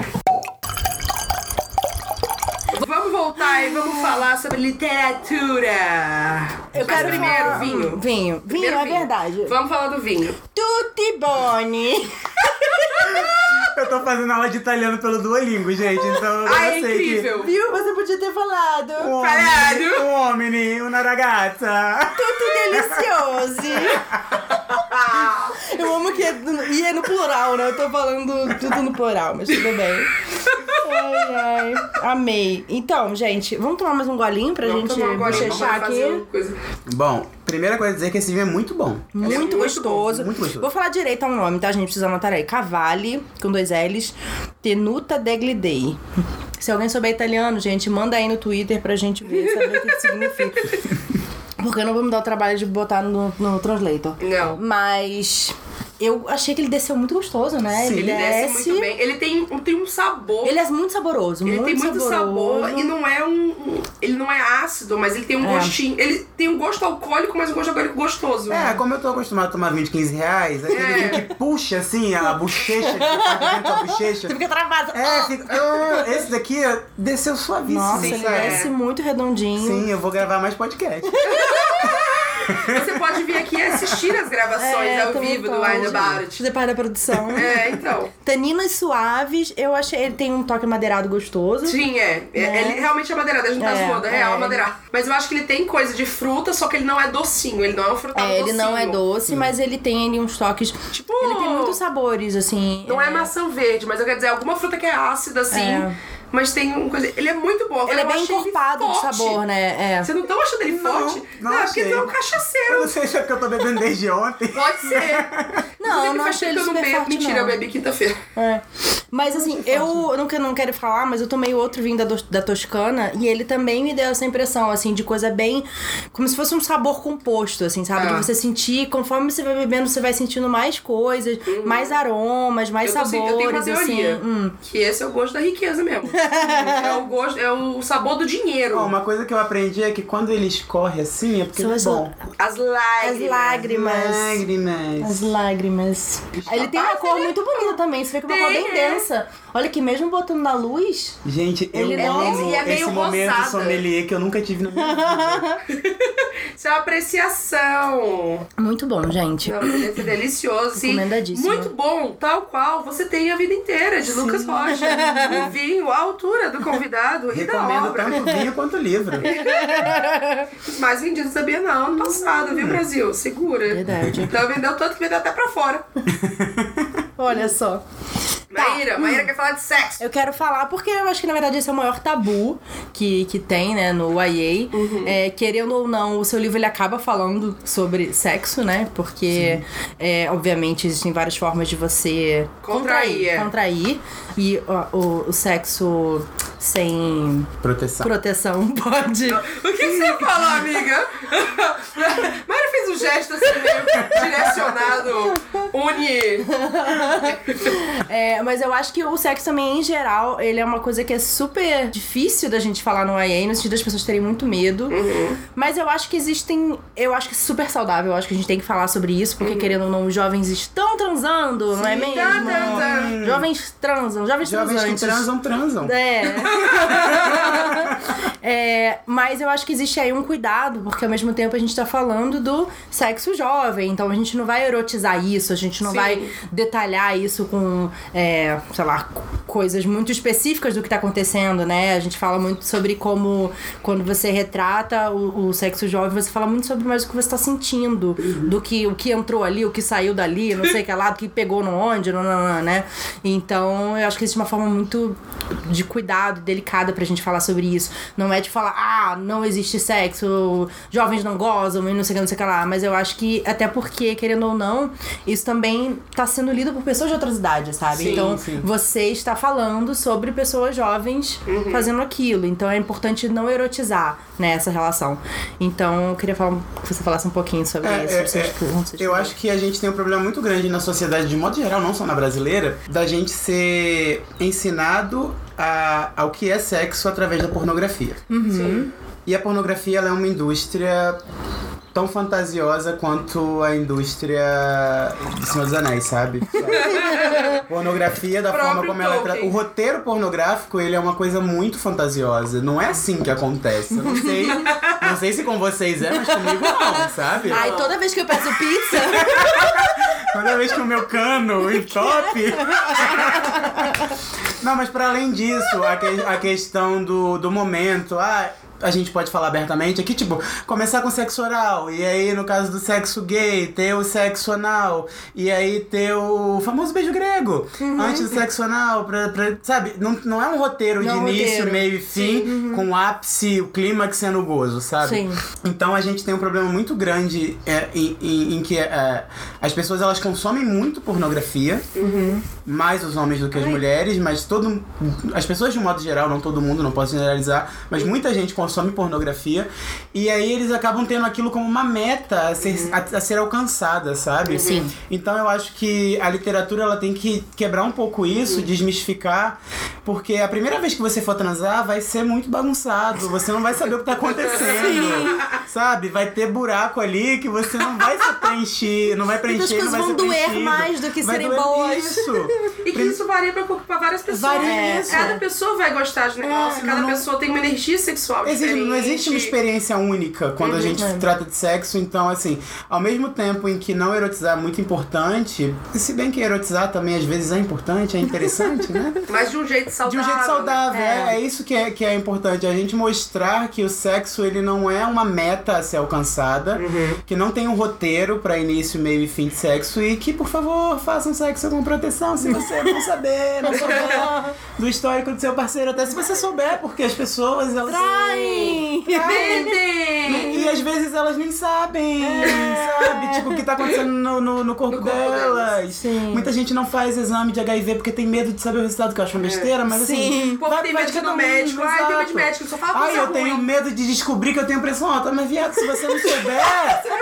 Vamos voltar e vamos falar sobre literatura. Eu Mas quero primeiro, falar- vinho. Vinho. Vinho, Primeiro é verdade. Vamos falar do vinho. Tutti Boni. Eu tô fazendo aula de italiano pelo Duolingo, gente. Então eu Ai, é sei incrível. Viu? Você podia ter falado. que. Um homem, um homem, uma ragazza. Tudo delicioso. Eu amo que é, e é no plural, né? Eu tô falando tudo no plural, mas tudo bem. Ai, ai. Amei. Então, gente, vamos tomar mais um golinho pra Vamos gente tomar um golinho, bochechar aqui? coisa. Bom, primeira coisa a dizer que esse vinho é muito bom. Muito, é muito gostoso. bom, muito gostoso. Vou falar direito ao nome, tá, gente? Precisa anotar aí. Cavalli, com dois L's. Tenuta degli Dei. Se alguém souber italiano, gente, manda aí no Twitter pra gente ver, saber o que que significa. Porque eu não vou me dar o trabalho de botar no, no translator. Não. Mas eu achei que ele desceu muito gostoso, né? Sim, Ele desce muito bem. Ele tem, tem um sabor. Ele é muito saboroso, Ele muito tem muito saboroso. sabor e não é um, um- Ele não é ácido, mas ele tem um É. gostinho. Ele tem um gosto alcoólico, mas um gosto alcoólico gostoso. É, como eu tô acostumado a tomar 20, 15 reais, aquele É. vinho que puxa assim a bochecha, que da bochecha. Você fica travado. É, fica. Ah, esse daqui desceu suavíssimo. Nossa, ele desce muito redondinho. Sim, eu vou gravar mais podcast. Você pode vir aqui e assistir as gravações ao tô vivo do. Wine About. Fazer parte da produção. É, então. Taninas suaves, eu achei ele tem um toque madeirado gostoso. Sim, é. É, Né? Ele realmente é madeirado, a gente tá É, zoando, é real é. madeirado. Mas eu acho que ele tem coisa de fruta, só que ele não é docinho, ele não é um frutado É, ele docinho. não é doce, mas ele tem ali uns toques. Tipo, Ele tem muitos sabores, assim. Não é maçã verde, mas eu quero dizer, alguma fruta que é ácida, assim. É. Mas tem uma coisa. Ele é muito bom. Ele é Eu bem ele encorpado de sabor, né? É. Você não tá achando ele Não, forte? não é porque achei. tu é um Eu cachaceiro. não sei se é porque eu tô bebendo desde ontem. Pode ser. Não, Inclusive, não achei ele que eu não super bebo. forte, Mentira, não. eu bebi quinta-feira. É. Mas assim, eu não, quero- não quero falar, mas eu tomei outro vinho da, da Toscana e ele também me deu essa impressão, assim, de coisa bem. Como se fosse um sabor composto, assim, sabe? Ah. De você sentir, conforme você vai bebendo, você vai sentindo mais coisas, mais aromas, mais. Eu, tô, sabores. assim, eu tenho uma teoria. Assim. Hum. Que esse é o gosto da riqueza mesmo. É o gosto, é o sabor do dinheiro. Ó, uma coisa que eu aprendi é que quando ele escorre assim é porque São ele é as- bom. As lágrimas. As lágrimas. Lágrimas. As lágrimas. Ele tem uma cor muito bonita também, você vê que é uma cor bem é. densa. Olha que mesmo botando na luz. Gente, eu Ele amo é meio esse momento rosada. sommelier que eu nunca tive na minha vida. Isso é uma apreciação. Muito bom, gente. Não, é delicioso. Sim. Recomendadíssimo. Muito bom, tal qual você tem a vida inteira, de Lucas Rocha. O vinho, a altura do convidado e da Recomendo obra. tanto o vinho quanto livro. Os mais vendidos da Bienal ano passado, viu, Brasil? Segura. Verdade. Então vendeu tanto que vendeu até pra fora. Olha só. Maíra, Maíra quer falar de sexo. Eu quero falar porque eu acho que na verdade esse é o maior tabu que, que tem, né, no YA. É, querendo ou não, o seu livro ele acaba falando sobre sexo, né? Porque, é, obviamente, existem várias formas de você Contrair, é. contrair. E ó, o, o sexo sem Proteção. proteção pode. O que, que você falou, amiga? Maíra fez um gesto assim meio direcionado, uni. É, mas eu acho que o sexo também, em geral, ele é uma coisa que é super difícil da gente falar no YA, no sentido das pessoas terem muito medo. Mas eu acho que existem. Eu acho que é super saudável. Eu acho que a gente tem que falar sobre isso, porque querendo ou não, os jovens estão transando, não é mesmo? Tan, tan, tan. Jovens transam, jovens, Jovens que transantes. transam, transam. É. É, Mas eu acho que existe aí um cuidado, porque ao mesmo tempo a gente tá falando do sexo jovem, então a gente não vai erotizar isso, a gente não Sim. vai detalhar isso com, é, sei lá, co- coisas muito específicas do que tá acontecendo, né? A gente fala muito sobre como, quando você retrata o, o sexo jovem, você fala muito sobre mais o que você tá sentindo, do que o que entrou ali, o que saiu dali, não sei o que lá, do que pegou no onde, não, não, não, né? Então eu acho que existe uma forma muito de cuidado, delicada pra gente falar sobre isso. Não é de falar, ah, não existe sexo, jovens não gozam e não sei o que, não sei o que lá. Mas eu acho que, até porque, querendo ou não, isso também tá sendo lido por pessoas de outras idades, sabe? Sim, então, sim. você está falando sobre pessoas jovens fazendo aquilo. Então, é importante não erotizar, né, essa relação. Então, eu queria falar, que você falasse um pouquinho sobre É, isso. é, é. se- Eu acho que a gente tem um problema muito grande na sociedade, de modo geral, não só na brasileira, da gente ser ensinado a, ao que é sexo através da pornografia. Uhum. E a pornografia ela é uma indústria tão fantasiosa quanto a indústria de Senhor dos Anéis, sabe? pornografia da forma como ela é tra... O roteiro pornográfico, ele é uma coisa muito fantasiosa. Não é assim que acontece. Eu não sei, não sei se com vocês é, mas comigo não, sabe? Ai, toda vez que eu peço pizza. toda vez que o meu cano e top. não, mas para além disso, a, que, a questão do, do momento. Ah, a gente pode falar abertamente aqui, tipo, começar com sexo oral, e aí no caso do sexo gay, ter o sexo anal, e aí ter o famoso beijo grego, uhum. antes do sexo anal, pra, pra, sabe? Não, não é um roteiro não de é início, roteiro. meio e fim, uhum. com o ápice, o clímax sendo gozo, sabe? Sim. Então a gente tem um problema muito grande é, em, em, em, que é, as pessoas elas consomem muito pornografia, uhum. mais os homens do que as Ai. mulheres, mas todo. As pessoas de um modo geral, não todo mundo, não posso generalizar, mas muita gente consome consome pornografia. E aí eles acabam tendo aquilo como uma meta a ser, uhum. a, a, ser alcançada, sabe? Sim. Então eu acho que a literatura ela tem que quebrar um pouco isso, uhum. desmistificar, porque a primeira vez que você for transar vai ser muito bagunçado, você não vai saber o que tá acontecendo, sabe? Vai ter buraco ali que você não vai se preencher, não vai preencher, as vai vão doer mais do que vai serem boas. Isso. e que isso varia pra, pra várias pessoas. Varia é. Cada pessoa vai gostar de negócio, é, cada não... pessoa tem uma energia sexual existe, não existe uma experiência única quando uhum. a gente trata de sexo, então assim, ao mesmo tempo em que não erotizar é muito importante, se bem que erotizar também às vezes é importante, é interessante, né? Mas de um jeito saudável. De um jeito saudável, é, é, é isso que é, que é importante, a gente mostrar que o sexo ele não é uma meta a ser alcançada, uhum. que não tem um roteiro para início, meio e fim de sexo e que, por favor, façam sexo com proteção se você não saber, não souber do histórico do seu parceiro, até se você souber, porque as pessoas elas Traem! E às vezes elas nem sabem, é. sabe? Tipo, o que tá acontecendo no, no, no corpo, no corpo delas. Sim. Muita gente não faz exame de HIV porque tem medo de saber o resultado, que eu acho uma besteira, mas Sim. assim. Pô, vai, tem medo de ir no médico. Ai, tem medo de médico, só fala Ai, eu ruim. tenho medo de descobrir que eu tenho pressão alta. Mas, viado, se você não souber,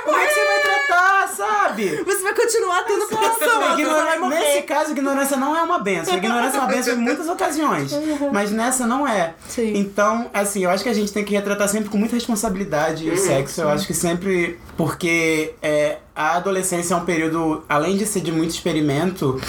como é que você vai tratar, sabe? Você vai continuar tendo pressão Ignora... morrer. Nesse caso, ignorância não é uma benção. Ignorância é uma benção em muitas ocasiões. Mas nessa não é. Sim. Então, assim, eu acho que a gente tem que retratar sempre com muita responsabilidade o sexo. Eu acho que sempre. Porque é, a adolescência é um período, além de ser de muito experimento,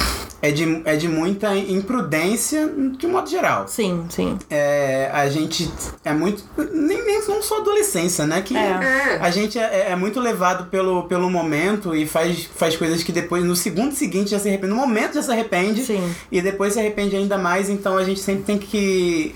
é de, é de muita imprudência de um modo geral. Sim, sim. É, a gente é muito. Nem, nem não só adolescência, né? Que é. a gente é, é, muito levado pelo, pelo momento e faz, faz coisas que depois, no segundo seguinte, já se arrepende. No momento já se arrepende. Sim. E depois se arrepende ainda mais. Então a gente sempre tem que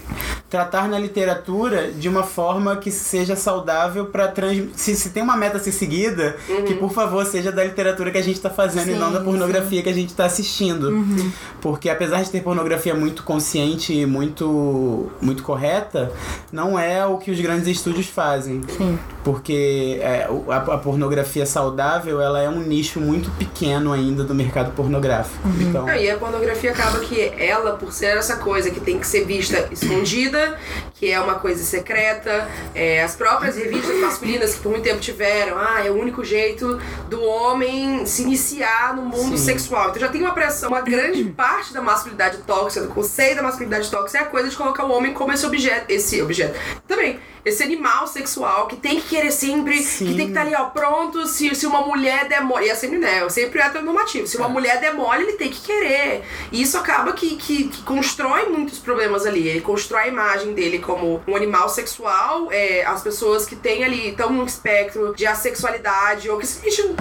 tratar na literatura de uma forma que seja saudável para trans... se, se tem uma meta a ser seguida, uhum. que por favor seja da literatura que a gente está fazendo sim, e não da pornografia sim. que a gente está assistindo. Uhum. Porque apesar de ter pornografia muito consciente e muito, muito correta, não é o que os grandes estúdios fazem. Sim. Porque é, a, a, pornografia saudável ela é um nicho muito pequeno ainda do mercado pornográfico. Uhum. Então... e a pornografia acaba que ela, por ser essa coisa que tem que ser vista escondida, que é uma coisa secreta, é, as próprias revistas masculinas que por muito tempo tiveram, ah, é o único jeito do homem se iniciar no mundo Sim. sexual. Então já tem uma pressão, uma grande parte da masculinidade tóxica, do conceito da masculinidade tóxica é a coisa de colocar o homem como esse objeto, esse objeto. Também esse animal sexual que tem que querer sempre, Sim. que tem que estar tá ali, ó, pronto. Se, se uma mulher demole. E é sempre, né? Sempre é heteronormativo. Se uma é. mulher demole, ele tem que querer. E isso acaba que, que, que, constrói muitos problemas ali. Ele constrói a imagem dele como um animal sexual. É, as pessoas que têm ali, estão num espectro de assexualidade, ou que simplesmente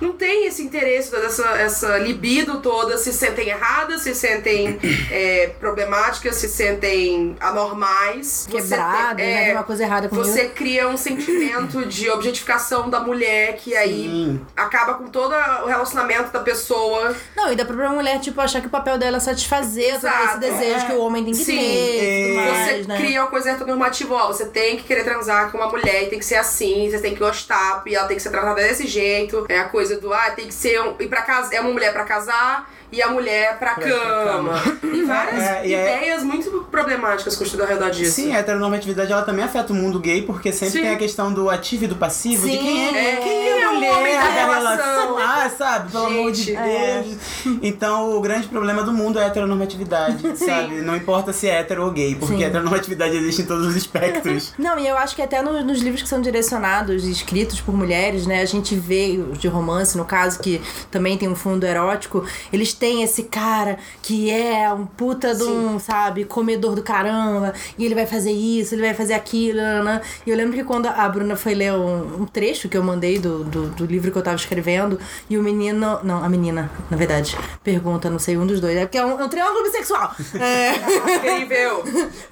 não tem esse interesse, toda essa, essa libido toda, se sentem erradas, se sentem é, problemáticas, se sentem anormais. Quebradas, né? Uma coisa errada comigo. Você cria um sentimento de objetificação da mulher que aí Sim. acaba com todo o relacionamento da pessoa. Não, e dá pra mulher, tipo, achar que o papel dela é satisfazer todo esse desejo é. que o homem tem que Sim. ter. Tudo mais, você né? cria uma coisa heteronormativa, ó, você tem que querer transar com uma mulher e tem que ser assim, você tem que gostar, e ela tem que ser tratada desse jeito. É a coisa do, ah, tem que ser um, ir pra casa, é uma mulher para casar e a mulher pra, pra cama. cama. E várias é, é, ideias é... muito problemáticas construídas ao redor disso. Sim, a heteronormatividade ela também afeta o mundo gay, porque sempre Sim. tem a questão do ativo e do passivo, Sim. de quem é, é. quem é o mulher da da relação. Ah, sabe? Pelo amor de Gente, Deus. Então, o grande problema do mundo é a heteronormatividade, sabe? Não importa se é hétero ou gay, porque Sim. a heteronormatividade existe em todos os espectros. Não, e eu acho que até no- nos livros que são direcionados e escritos por mulheres, né? A gente vê os de romance, no caso, que também tem um fundo erótico, eles têm esse cara que é um puta de um, sabe, comedor do caramba, e ele vai fazer isso, ele vai fazer aquilo, né? E eu lembro que quando a Bruna foi ler um, um trecho que eu mandei do, do, do livro que eu tava escrevendo, e o menino. Não, a menina, na verdade, pergunta, não sei, um dos dois. É porque é um, é um triângulo bissexual. É. Incrível.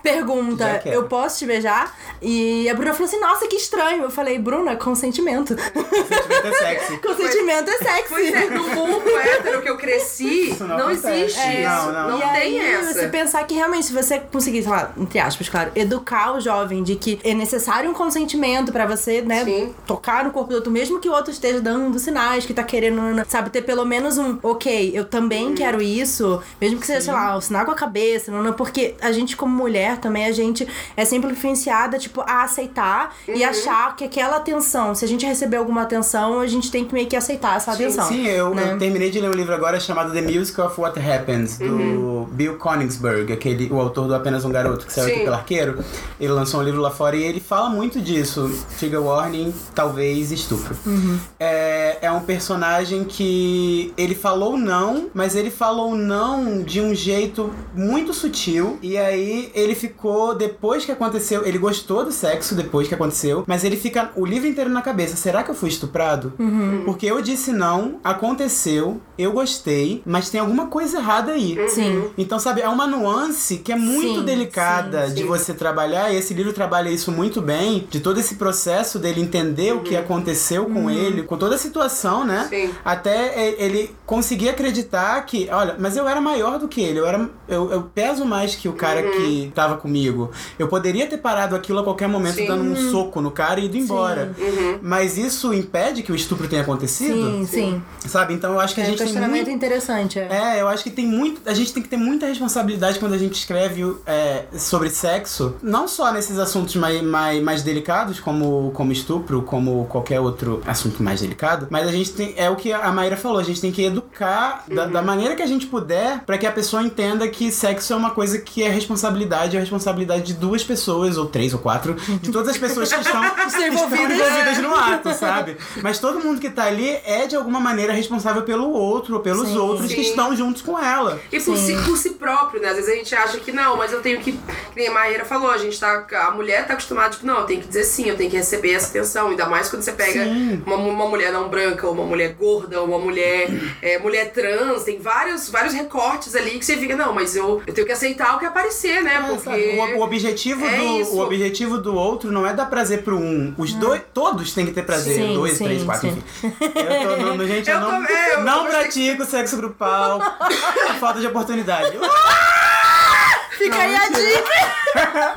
pergunta, eu posso te beijar? E a Bruna falou assim, nossa, que estranho. Eu falei, Bruna, consentimento. Sentimento é sexy. consentimento é Pois sexy. é, no mundo hétero que eu cresci, Não não, existe É, isso. não, não. Não e tem aí, essa. você pensar que realmente, se você conseguir, sei lá, entre aspas, claro, educar o jovem de que é necessário um consentimento pra você, né, Sim. tocar no corpo do outro, mesmo que o outro esteja dando sinais, que tá querendo, sabe, ter pelo menos um, ok, eu também Uhum. quero isso, mesmo que seja, sei lá, um sinal com a cabeça, não, não, porque a gente, como mulher, também, a gente é sempre influenciada, tipo, a aceitar Uhum. e achar que aquela atenção, se a gente receber alguma atenção, a gente tem que meio que aceitar essa atenção. Sim, eu, né? eu terminei de ler um livro agora chamado The Music of What Happens, do Uhum. Bill Konigsberg, aquele, o autor do Apenas um Garoto, que saiu Sim. aqui pelo Arqueiro. Ele lançou um livro lá fora e ele fala muito disso. Trigger warning, talvez estupro. Uhum. É, é um personagem que ele falou não, mas ele falou não de um jeito muito sutil. E aí ele ficou, depois que aconteceu, ele gostou do sexo depois que aconteceu, mas ele fica o livro inteiro na cabeça. Será que eu fui estuprado? Uhum. Porque eu disse não, aconteceu, eu gostei, mas tem alguma coisa errada aí. Sim. Então, sabe, é uma nuance que é muito Sim, delicada sim, de sim. você trabalhar, e esse livro trabalha isso muito bem, de todo esse processo dele entender o que aconteceu com ele, com toda a situação, né? Sim. Até e- ele conseguir acreditar que, olha, mas eu era maior do que ele, eu era eu, eu peso mais que o cara que tava comigo. Eu poderia ter parado aquilo a qualquer momento dando um soco no cara e ido embora. Uhum. Mas isso impede que o estupro tenha acontecido? Sim, sim. Sabe? Então eu acho que a É um gente tem questionamento muito interessante. É. é, eu acho que tem muito. A gente tem que ter muita responsabilidade quando a gente escreve é, sobre sexo. Não só nesses assuntos mais, mais, mais delicados, como, como estupro, como qualquer outro assunto mais delicado. Mas a gente tem. É o que a Maíra falou, a gente tem que educar da, da maneira que a gente puder para que a pessoa entenda que sexo é uma coisa que é responsabilidade, é responsabilidade de duas pessoas, ou três ou quatro, de todas as pessoas que estão, estão envolvidas. envolvidas no ato, sabe? Mas todo mundo que tá ali é de alguma maneira responsável pelo outro ou pelos Sim. outros que estão juntos com ela. E por si, por si próprio, né? Às vezes a gente acha que não, mas eu tenho que. Que nem a Maíra falou, a gente tá. A mulher tá acostumada, tipo, não, eu tenho que dizer sim, eu tenho que receber essa atenção. Ainda mais quando você pega uma, uma mulher não branca, ou uma mulher gorda, ou uma mulher. é, mulher trans, tem vários, vários recortes ali que você fica, não, mas eu, eu tenho que aceitar o que aparecer, né? É, Porque. O, o objetivo é do, isso. o objetivo do outro não é dar prazer pro um. Os dois, todos têm que ter prazer. Sim, dois, sim, três, quatro, sim. enfim. Eu tô, no, gente, eu, Eu não, também, eu não pratico sexo grupal por falta de oportunidade. Fica aí a dica.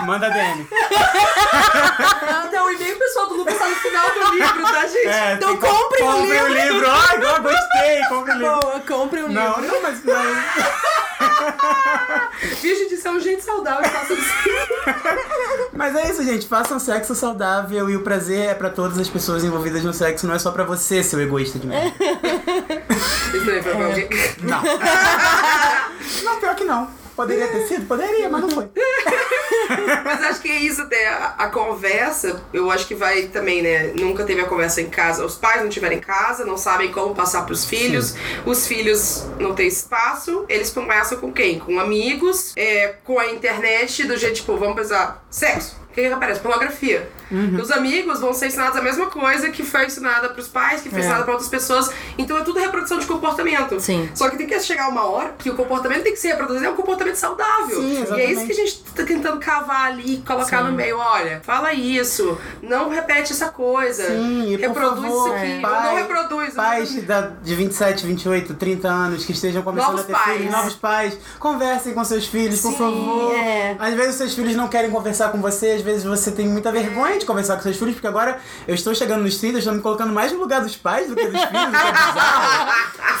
Manda DM. Não, o e-mail pessoal do Lucas tá no final do livro, tá, gente? É, Então compre o compre o livro. livro. Ai, eu gostei, compre o livro. Boa, compre um Não, livro. não, mas. mas... Virgem de ser um jeito saudável, faça isso. Mas é isso, gente. Façam sexo saudável e o prazer é pra todas as pessoas envolvidas no sexo, não é só pra você, seu egoísta de merda. Isso pra alguém. Não. não, pior que não. Poderia ter sido? Poderia, mas não foi. Mas acho que é isso, até a, a conversa, eu acho que vai também, né? Nunca teve a conversa em casa. Os pais não tiveram em casa, não sabem como passar pros filhos. Os filhos não têm espaço. Eles começam com quem? Com amigos, é, com a internet, do jeito, tipo, vamos pensar, sexo. O que, que aparece? Pornografia. Uhum. Os amigos vão ser ensinados a mesma coisa que foi ensinada pros pais, que foi É. ensinada pra outras pessoas. Então é tudo reprodução de comportamento. Sim. Só que tem que chegar uma hora que o comportamento tem que ser reproduzido, é um comportamento saudável. Sim, e é isso exatamente. que a gente tá tentando cavar ali, colocar Sim. no meio. Olha, fala isso, não repete essa coisa. Sim, por reproduz favor, isso aqui. ou pai- não reproduz. Pais da, de 27, 28, 30 anos que estejam começando Novos a ter pais. filhos, novos pais, conversem com seus filhos, por Sim, favor. é. Às vezes os seus filhos não querem conversar com você, às vezes você tem muita vergonha de conversar com seus filhos, porque agora eu estou chegando nos 30, eu estou me colocando mais no lugar dos pais do que dos filhos, isso é bizarro.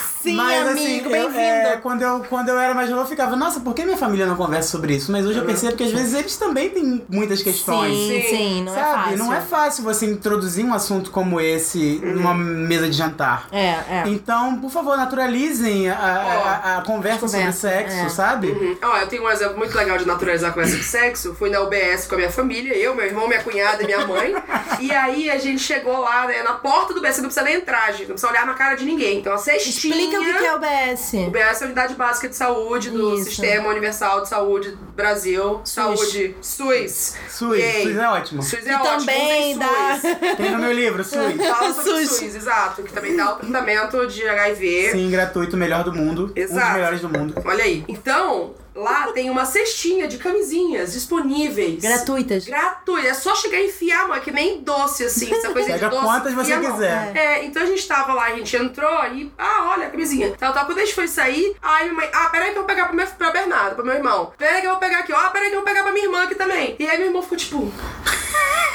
Sim, Mas amigo, assim, bem-vindo. é, quando, eu, quando eu era mais novo, eu ficava, nossa, por que minha família não conversa sobre isso? Mas hoje eu percebo que às vezes eles também têm muitas questões. Sim, Sim. sim, não Sabe? é fácil. Não é fácil você introduzir um assunto como esse numa mesa de jantar. É, é. Então, por favor, naturalizem a, a- a conversa sobre Conversa, sexo, é. sabe? Uhum. Ó, eu tenho um exemplo muito legal de naturalizar a conversa de sexo. Fui na UBS com a minha família, eu, meu irmão, minha cunhada e minha mãe. e aí a gente chegou lá, né, na porta do UBS, não precisa nem entrar, gente, não precisa olhar na cara de ninguém. Então a cestinha... Explica o que é o BS. UBS é a Unidade Básica de Saúde do Isso. Sistema Universal de Saúde Brasil. Saúde. SUS. SUS, Yay. SUS é ótimo. SUS é Que ótimo. também dá- SUS. Tem no meu livro, SUS. Fala sobre SUS. SUS. exato. Que também dá o tratamento de HIV. Sim, gratuito, melhor do mundo. Um dos Exato. melhores do mundo. Olha aí. Então, lá tem uma cestinha de camisinhas disponíveis. Gratuitas. Gratuita. É só chegar e enfiar, mano, que nem doce, assim. Essa coisa Pega de doce. quantas você quiser. É, então a gente tava lá, a gente entrou e. Ah, olha a camisinha. Tal, tal. Quando a gente foi sair, aí minha mãe. Ah, peraí que eu vou pegar pra, minha, pra Bernardo, pro meu irmão. Peraí que eu vou pegar aqui, ó. Ah, peraí que eu vou pegar pra minha irmã aqui também. E aí meu irmão ficou tipo.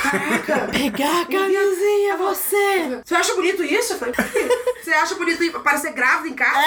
Caraca. Pegar a camisinha, você! Você acha bonito isso? Eu falei, "Por quê? Você acha bonito parecer grávida em casa?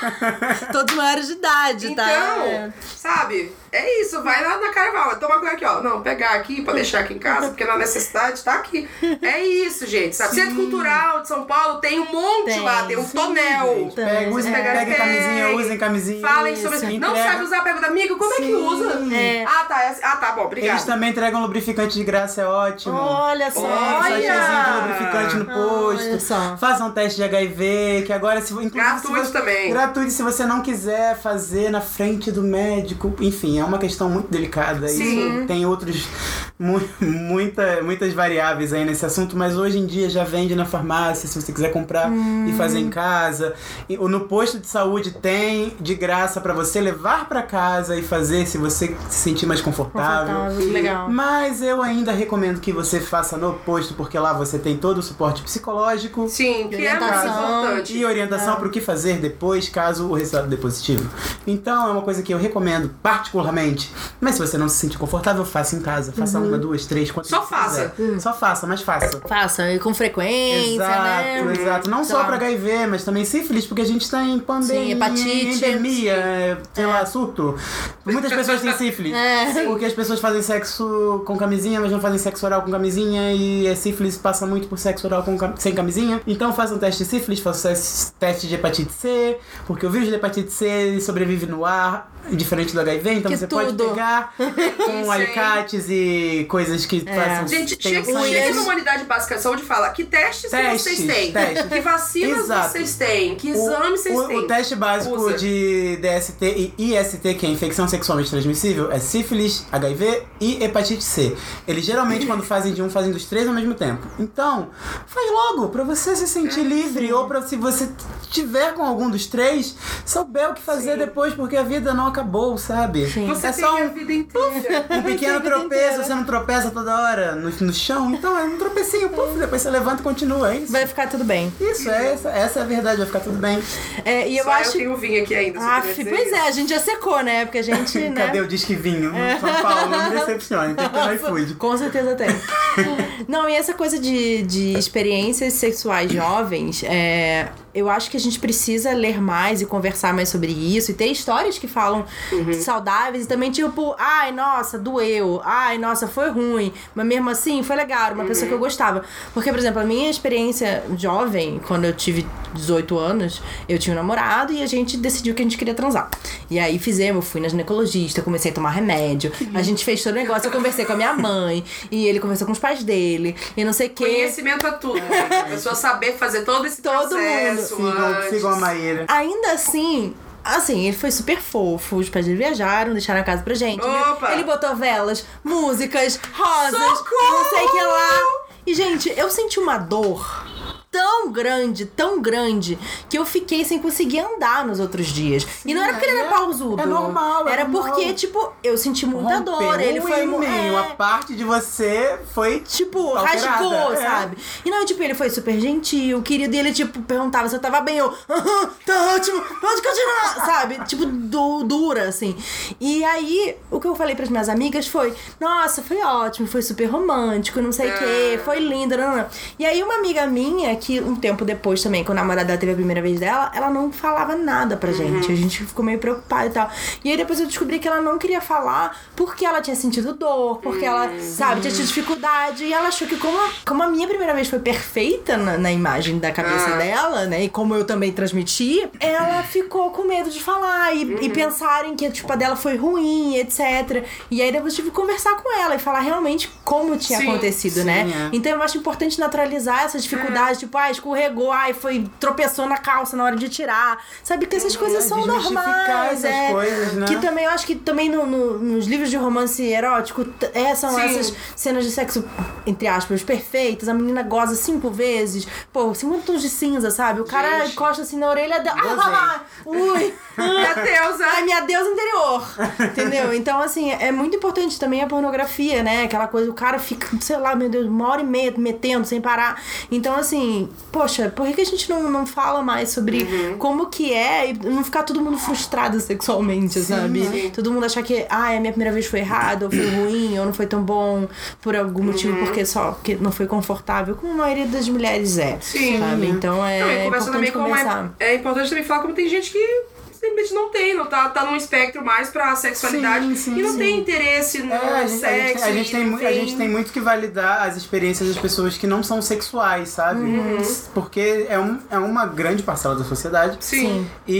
Todos maiores de idade, Então, tá? É. sabe? É isso, vai lá na carnaval. Toma coisa aqui, ó. Não, pegar aqui pra deixar aqui em casa, porque na necessidade tá aqui. É isso, gente, sabe? Centro Cultural de São Paulo tem um monte Tem, lá, tem um sim, tonel. Gente, pega, usem, É. peguem camisinha, usem camisinha. Falem Isso. sobre. Não Entrega. sabe usar, pergunta, amigo, como é que Sim. usa? É. Ah, tá. é- Ah, tá bom, Eles obrigada. também entregam lubrificante de graça, é ótimo. Olha só! Olha! De lubrificante no posto. Olha só. Façam teste de HIV, que agora se inclusive, Gratuito se você- também. Gratuito se você não quiser fazer na frente do médico. Enfim, é uma questão muito delicada. Sim. E tem outros mu- muita, muitas variáveis aí nesse assunto, mas hoje em dia já vende na farmácia, se você quiser comprar e fazer em casa. E, ou no posto de saúde tem de graça pra você levar pra casa e fazer se você se sentir mais confortável. Confortável, legal. Mas eu ainda recomendo que você faça no posto, porque lá você tem todo o suporte psicológico Sim, que é Orientação. importante. e orientação para o que fazer depois, caso o resultado dê positivo. Então é uma coisa que eu recomendo particularmente. Mas se você não se sentir confortável, faça em casa. Faça uma, duas, três, quantas Só faça. quiser. Só faça, mas faça. Faça, e com frequência, Exato, né? exato. Não só lá. pra HIV, mas também sífilis, porque a gente tá em pandemia, Sim, hepatite. endemia, é, sei lá, surto. Muitas pessoas têm sífilis. É. Porque as pessoas fazem sexo com camisinha, mas não fazem sexo oral com camisinha, e a sífilis passa muito por sexo oral com cam- sem camisinha. Então façam teste de sífilis, façam tes- teste de hepatite C, porque o vírus de hepatite C sobrevive no ar, diferente do HIV, então Que você tudo. pode pegar com alicates e coisas que façam. Gente, chega, numa unidade básica de saúde e fala que testes, Testes, que vocês têm, testes. que vacinas Exato. vocês têm, que exames vocês o, têm. o teste básico Usa. de DST e IST, que é infecção sexualmente transmissível, é sífilis, HIV e hepatite C. Eles geralmente, quando fazem de um, fazem dos três ao mesmo tempo. Então, faz logo, pra você se sentir livre, ou pra se você tiver com algum dos três, souber o que fazer Sim. depois, porque a vida não acabou, sabe? Você é tem só a um, vida inteira. um pequeno tropeço, você não tropeça toda hora no, no chão, então é um tropecinho, puf, depois você levanta e continua, é isso. Vai ficar tudo bem. Isso, é essa, essa é a verdade, vai ficar tudo bem. É, e eu Só acho. eu tenho vinho aqui ainda. só Ah, pois é, a gente já secou, né? Porque a gente, né? Cadê o disque vinho? No São Paulo, não me decepcione, tem que ter no iFood. Com certeza tem. Não, e essa coisa de, de experiências sexuais jovens, é, eu acho que a gente precisa ler mais e conversar mais sobre isso e ter histórias que falam saudáveis e também, tipo, ai, nossa, doeu, ai, nossa, foi ruim, mas mesmo assim foi legal, uma pessoa que eu gostava. Porque, por exemplo, a minha experiência jovem, quando eu tive 18 anos, eu tinha um namorado e a gente decidiu que a gente queria transar. E aí fizemos, eu fui na ginecologista, comecei a tomar remédio, a gente fez todo o negócio, eu conversei com a minha mãe, e ele conversou com os pais dele, e não sei o quê. Conhecimento é tudo. gente. A pessoa saber fazer todo esse Todo processo Sigam, sigam a Maíra. Ainda assim. Assim, ele foi super fofo. Os pais dele viajaram, deixaram a casa pra gente. Opa! Ele botou velas, músicas, rosas, Socorro! não sei o que lá. E, gente, eu senti uma dor tão grande, tão grande, que eu fiquei sem conseguir andar nos outros dias. e não era porque ele era é- pausudo. é normal, é Era normal. porque, tipo, eu senti muita Rompeu dor. Ele foi. em mim, é, uma parte de você foi Tipo, alterada, rasgou, é. sabe? E não, tipo, ele foi super gentil, querido. E ele, tipo, perguntava se eu tava bem. Eu, "Aham, tá ótimo, pode continuar, sabe? Tipo, du dura, assim. E aí, o que eu falei pras minhas amigas foi: Nossa, foi ótimo, foi super romântico, não sei o quê, Ah. foi lindo. Não, não. E aí, uma amiga minha, que um tempo depois também, quando a namorada teve a primeira vez dela, ela não falava nada pra gente. A gente ficou meio preocupada e tal. E aí depois eu descobri que ela não queria falar porque ela tinha sentido dor, porque ela, sabe, tinha tido dificuldade. E ela achou que como a, como a minha primeira vez foi perfeita na, na imagem da cabeça Ah. dela, né? E como eu também transmiti, ela ficou com medo de falar e, Uhum. e pensarem que tipo, a dela foi ruim, etc. E aí depois eu tive que conversar com ela e falar realmente como tinha Sim, acontecido, sim, né? é. Então eu acho importante naturalizar essas dificuldades, tipo, ah, escorregou, ai, foi, tropeçou na calça na hora de tirar. Sabe que essas coisas são normais, é. coisas, né? Que também eu acho que também no- no- nos livros de romance erótico é, são Sim. essas cenas de sexo, entre aspas, perfeitas. A menina goza cinco vezes. Pô, 50 tons de cinza, sabe? O cara Gente. encosta assim na orelha dela. Ah, ui! Meu Deus, Ai, ai, minha deusa interior. Entendeu? Então, assim, é muito importante também a pornografia, né? Aquela coisa, o cara fica, sei lá, meu Deus, uma hora e meia metendo sem parar. Então, assim, poxa, por que, que a gente não, não fala mais sobre Uhum. como que é e não ficar todo mundo frustrado sexualmente, sabe? sim. Todo mundo achar que, ah, a minha primeira vez foi errada, ou foi ruim, ou não foi tão bom por algum motivo, Uhum. porque só porque não foi confortável, como a maioria das mulheres é. Sim. Sabe? Então é Não, também importante conversar. uma, é importante também falar como tem gente que simplesmente não tem, não tá, tá num espectro mais pra sexualidade Sim, sim, e não sim. tem interesse no É, a gente- sexo. a gente tem, não mu- a gente tem muito que validar as experiências das pessoas que não são sexuais, sabe? Uhum. Porque é, um, é uma grande parcela da sociedade. Sim. E,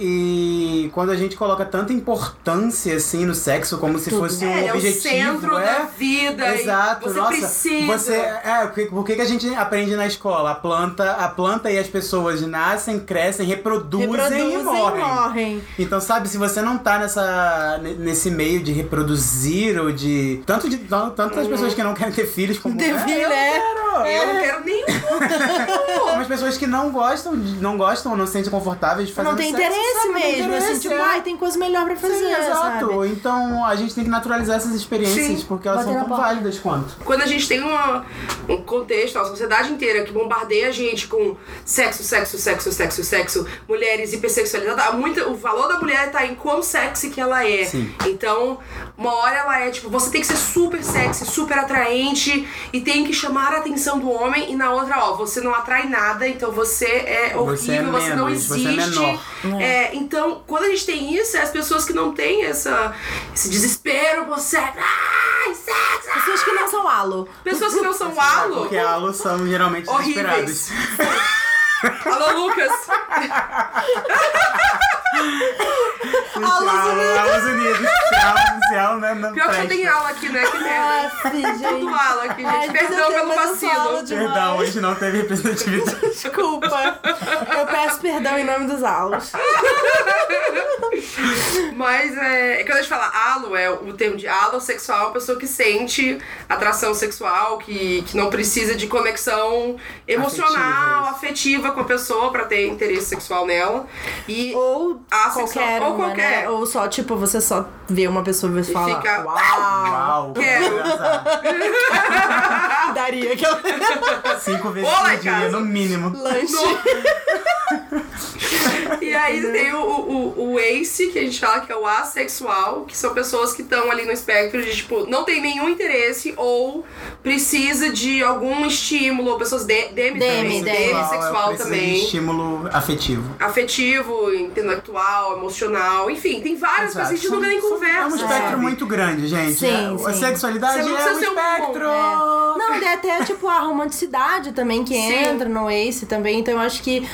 e- e quando a gente coloca tanta importância assim no sexo como se fosse um É, ele é o objetivo, centro é, da vida. Exato, Você nossa. precisa. Você, é, por que- por que, que a gente aprende na escola? A planta, a planta e as pessoas nascem, crescem, reproduzem, Reproduzem e morrem. Morrem. Então, sabe, se você não tá nessa, ne- nesse meio de reproduzir ou de. Tanto de tanto, das pessoas que não querem ter filhos como. Ter é, filho, eu é. quero. Eu não quero nenhum. Umas pessoas que não gostam, de- não gostam ou não se sentem confortáveis de fazer não tem sexo, interesse sabe? Não tem mesmo, interesse, assim, tipo, é. ai, tem coisa melhor pra fazer, Sim, exato. sabe? Então a gente tem que naturalizar essas experiências Sim. porque elas Bater são tão válidas quanto. Quando a gente tem uma, um contexto, a sociedade inteira que bombardeia a gente com sexo, sexo, sexo, sexo, sexo, mulheres hipersexualizadas, há muita, o valor da mulher tá em quão sexy que ela é. Sim. Então, uma hora ela é tipo, você tem que ser super sexy, super atraente e tem que chamar a atenção do homem, e na outra, ó, você não atrai nada, então você é horrível, Você é você, não menos, você é existe. menor. É, então, quando a gente tem isso, é as pessoas que não têm essa, esse desespero por sexo. Ai, sexo! Pessoas que não são halo. Pessoas que não são halo. Porque alos são geralmente Horríveis. desesperados. Alô, Lucas! Alos Alos Unidos. Oficial, né? Não Pior que só tem aula aqui, né? Que merda. Ah, gente. Tudo aula aqui, gente. Perdão pelo vacilo. Perdão, hoje não teve representatividade. Desculpa. Eu peço perdão em nome dos alos. Mas é, quando a gente fala alo, é o termo de alo sexual, é pessoa que sente atração sexual, que, que não precisa de conexão emocional, afetiva, com a pessoa pra ter interesse sexual nela. E Ou Assexual. qualquer Ou uma, qualquer. né? Ou só, tipo, você só vê uma pessoa e E fala, fica, uau, Uau, Quero. daria aquela Cinco vezes Olá, por em dia, casa. no mínimo. lanche. E aí tem o, o, o ACE, que a gente fala que é o assexual, que são pessoas que estão ali no espectro de, tipo, não tem nenhum interesse ou precisa de algum estímulo, ou pessoas de, demi, Demi, também, demi. demissexual precisa de também. estímulo afetivo. Afetivo, intelectual, emocional, enfim, tem várias coisas que a gente São- nunca nem conversa. É um espectro sabe? muito grande, gente. Sim, É- A sim. sexualidade Você não é precisa um ser um- espectro. Não, e até tipo a romanticidade também que Sim. entra no Ace também. Então eu acho que,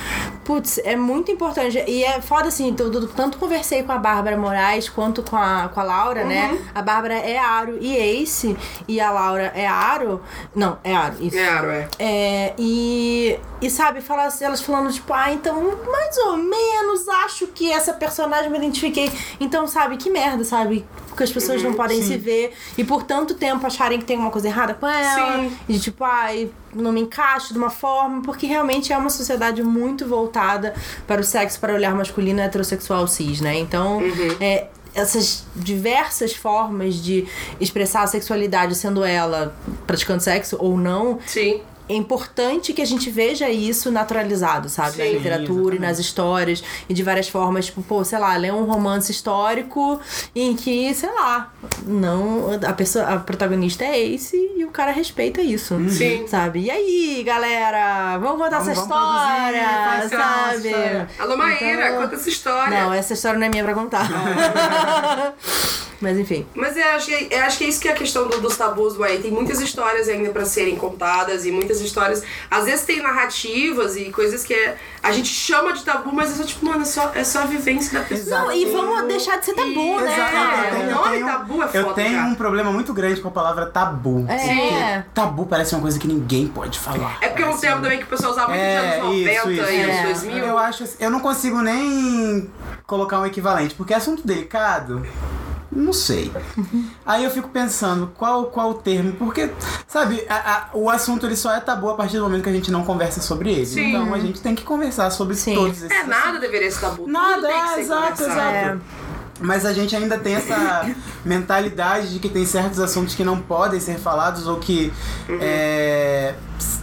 putz, é muito importante. E é foda assim, tudo, tanto conversei com a Bárbara Moraes quanto com a, com a Laura, né? A Bárbara é Aro e Ace, e a Laura é Aro. Não, é Aro, isso. É, Aro, é. É, e, e sabe, fala, elas falando, tipo, ah, então, mais ou menos acho que essa personagem me identifiquei. Então, sabe, que merda, sabe? Porque as pessoas não podem se ver e por tanto tempo acharem que tem alguma coisa errada com ela. Sim. E tipo, ai, não me encaixo de uma forma, porque realmente é uma sociedade muito voltada para o sexo, para o olhar masculino heterossexual cis, né? Então, é, essas diversas formas de expressar a sexualidade, sendo ela praticando sexo ou não, Sim. É importante que a gente veja isso naturalizado, sabe? na Sim, literatura e nas histórias e de várias formas. Tipo, pô, sei lá, ler um romance histórico em que, sei lá, não. A pessoa, a protagonista é Ace e o cara respeita isso. Sim. Sabe? E aí, galera? Vamos contar Vamos- essa produzir, história, essa sabe? história. Alô, Maíra, Então- conta essa história. Não, essa história não é minha pra contar. Mas enfim. Mas eu acho, que, eu acho que é isso que é a questão do- dos tabus do aí. Tem muitas histórias ainda pra serem contadas e muitas histórias. Às vezes tem narrativas e coisas que é- a gente chama de tabu, mas é só tipo, mano, é só, é só a vivência da pessoa. Não, e vamos deixar de ser tabu, né? Exato, eu tenho- o eu nome tenho- tabu é Eu foda tenho já. um problema muito grande com a palavra tabu. É. Porque tabu parece uma coisa que ninguém pode falar. É porque é um tempo também que o pessoal usava muito É, nos anos 90 isso, isso. e anos É. 2000. Eu acho assim, eu não consigo nem colocar um equivalente, porque assunto delicado, não sei. Aí eu fico pensando qual qual o termo, porque sabe, a- a- o assunto ele só é tabu a partir do momento que a gente não conversa sobre ele. Sim. Então a gente tem que conversar sobre Sim. todos esses É, nada deveria ser tabu. Nada, é, ser exato, exato. Mas a gente ainda tem essa mentalidade de que tem certos assuntos que não podem ser falados ou que é,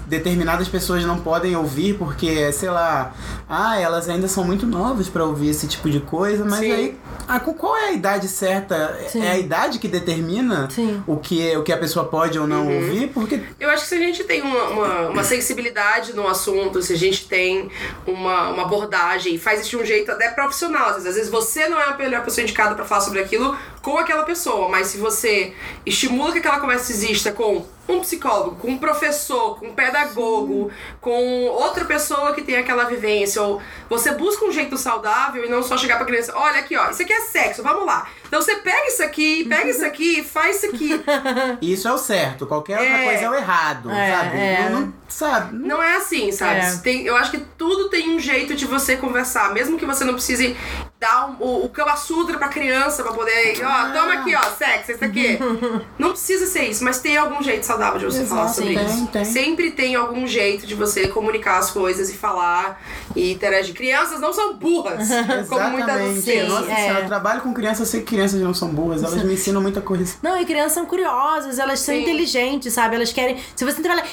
determinadas pessoas não podem ouvir porque, sei lá, ah, elas ainda são muito novas pra ouvir esse tipo de coisa, mas Sim. aí com qual é a idade certa? Sim. É a idade que determina Sim. o que, o que a pessoa pode ou não ouvir? Porque Eu acho que se a gente tem uma, uma, uma sensibilidade no assunto, se a gente tem uma, uma abordagem faz isso de um jeito até profissional, às vezes, às vezes você não é a melhor pessoa indicada pra falar sobre aquilo com aquela pessoa, mas se você estimula que aquela conversa exista com um psicólogo, com um professor, com um pedagogo, com outra pessoa que tem aquela vivência, ou você busca um jeito saudável e não só chegar pra criança, olha aqui, ó, isso aqui é sexo, vamos lá. Então você pega isso aqui, pega isso aqui, faz isso aqui. isso é o certo, qualquer outra É. coisa é o errado, É, sabe? é. Não, não- sabe? Não é assim, sabe? É. Tem, eu acho que tudo tem um jeito de você conversar. Mesmo que você não precise dar um- o, o Kama Sutra pra criança pra poder. Ó, toma aqui, ó, sexo, isso aqui. não precisa ser isso, mas tem algum jeito saudável de você Exato, falar sobre tem, isso. tem. Sempre tem algum jeito de você comunicar as coisas e falar e interagir. Crianças não são burras, como muitas vezes. Nossa é. senhora, eu trabalho com crianças, eu sei que crianças não são burras, elas me ensinam muita coisa. Não, e crianças são curiosas, elas são Sim. inteligentes, sabe? Elas querem. Se você entrar lá,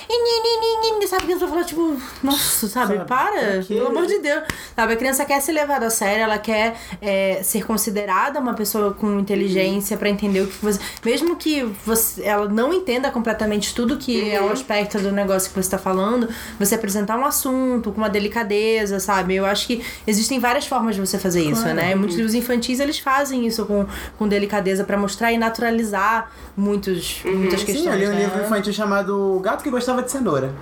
sabe? A criança vai falar, tipo, nossa, sabe? Sabe, Para, pelo amor de Deus. Sabe? A criança quer ser levada a sério, ela quer é, ser considerada uma pessoa com inteligência pra entender o que você. Mesmo que você, ela não entenda completamente tudo que é o aspecto do negócio que você tá falando, você apresentar um assunto com uma delicadeza, sabe? Eu acho que existem várias formas de você fazer isso, Claro. né? Muitos livros infantis eles fazem isso com, com delicadeza pra mostrar e naturalizar muitos, muitas questões. Sim, eu li um né? livro infantil chamado O Gato que Gostava de Cenoura,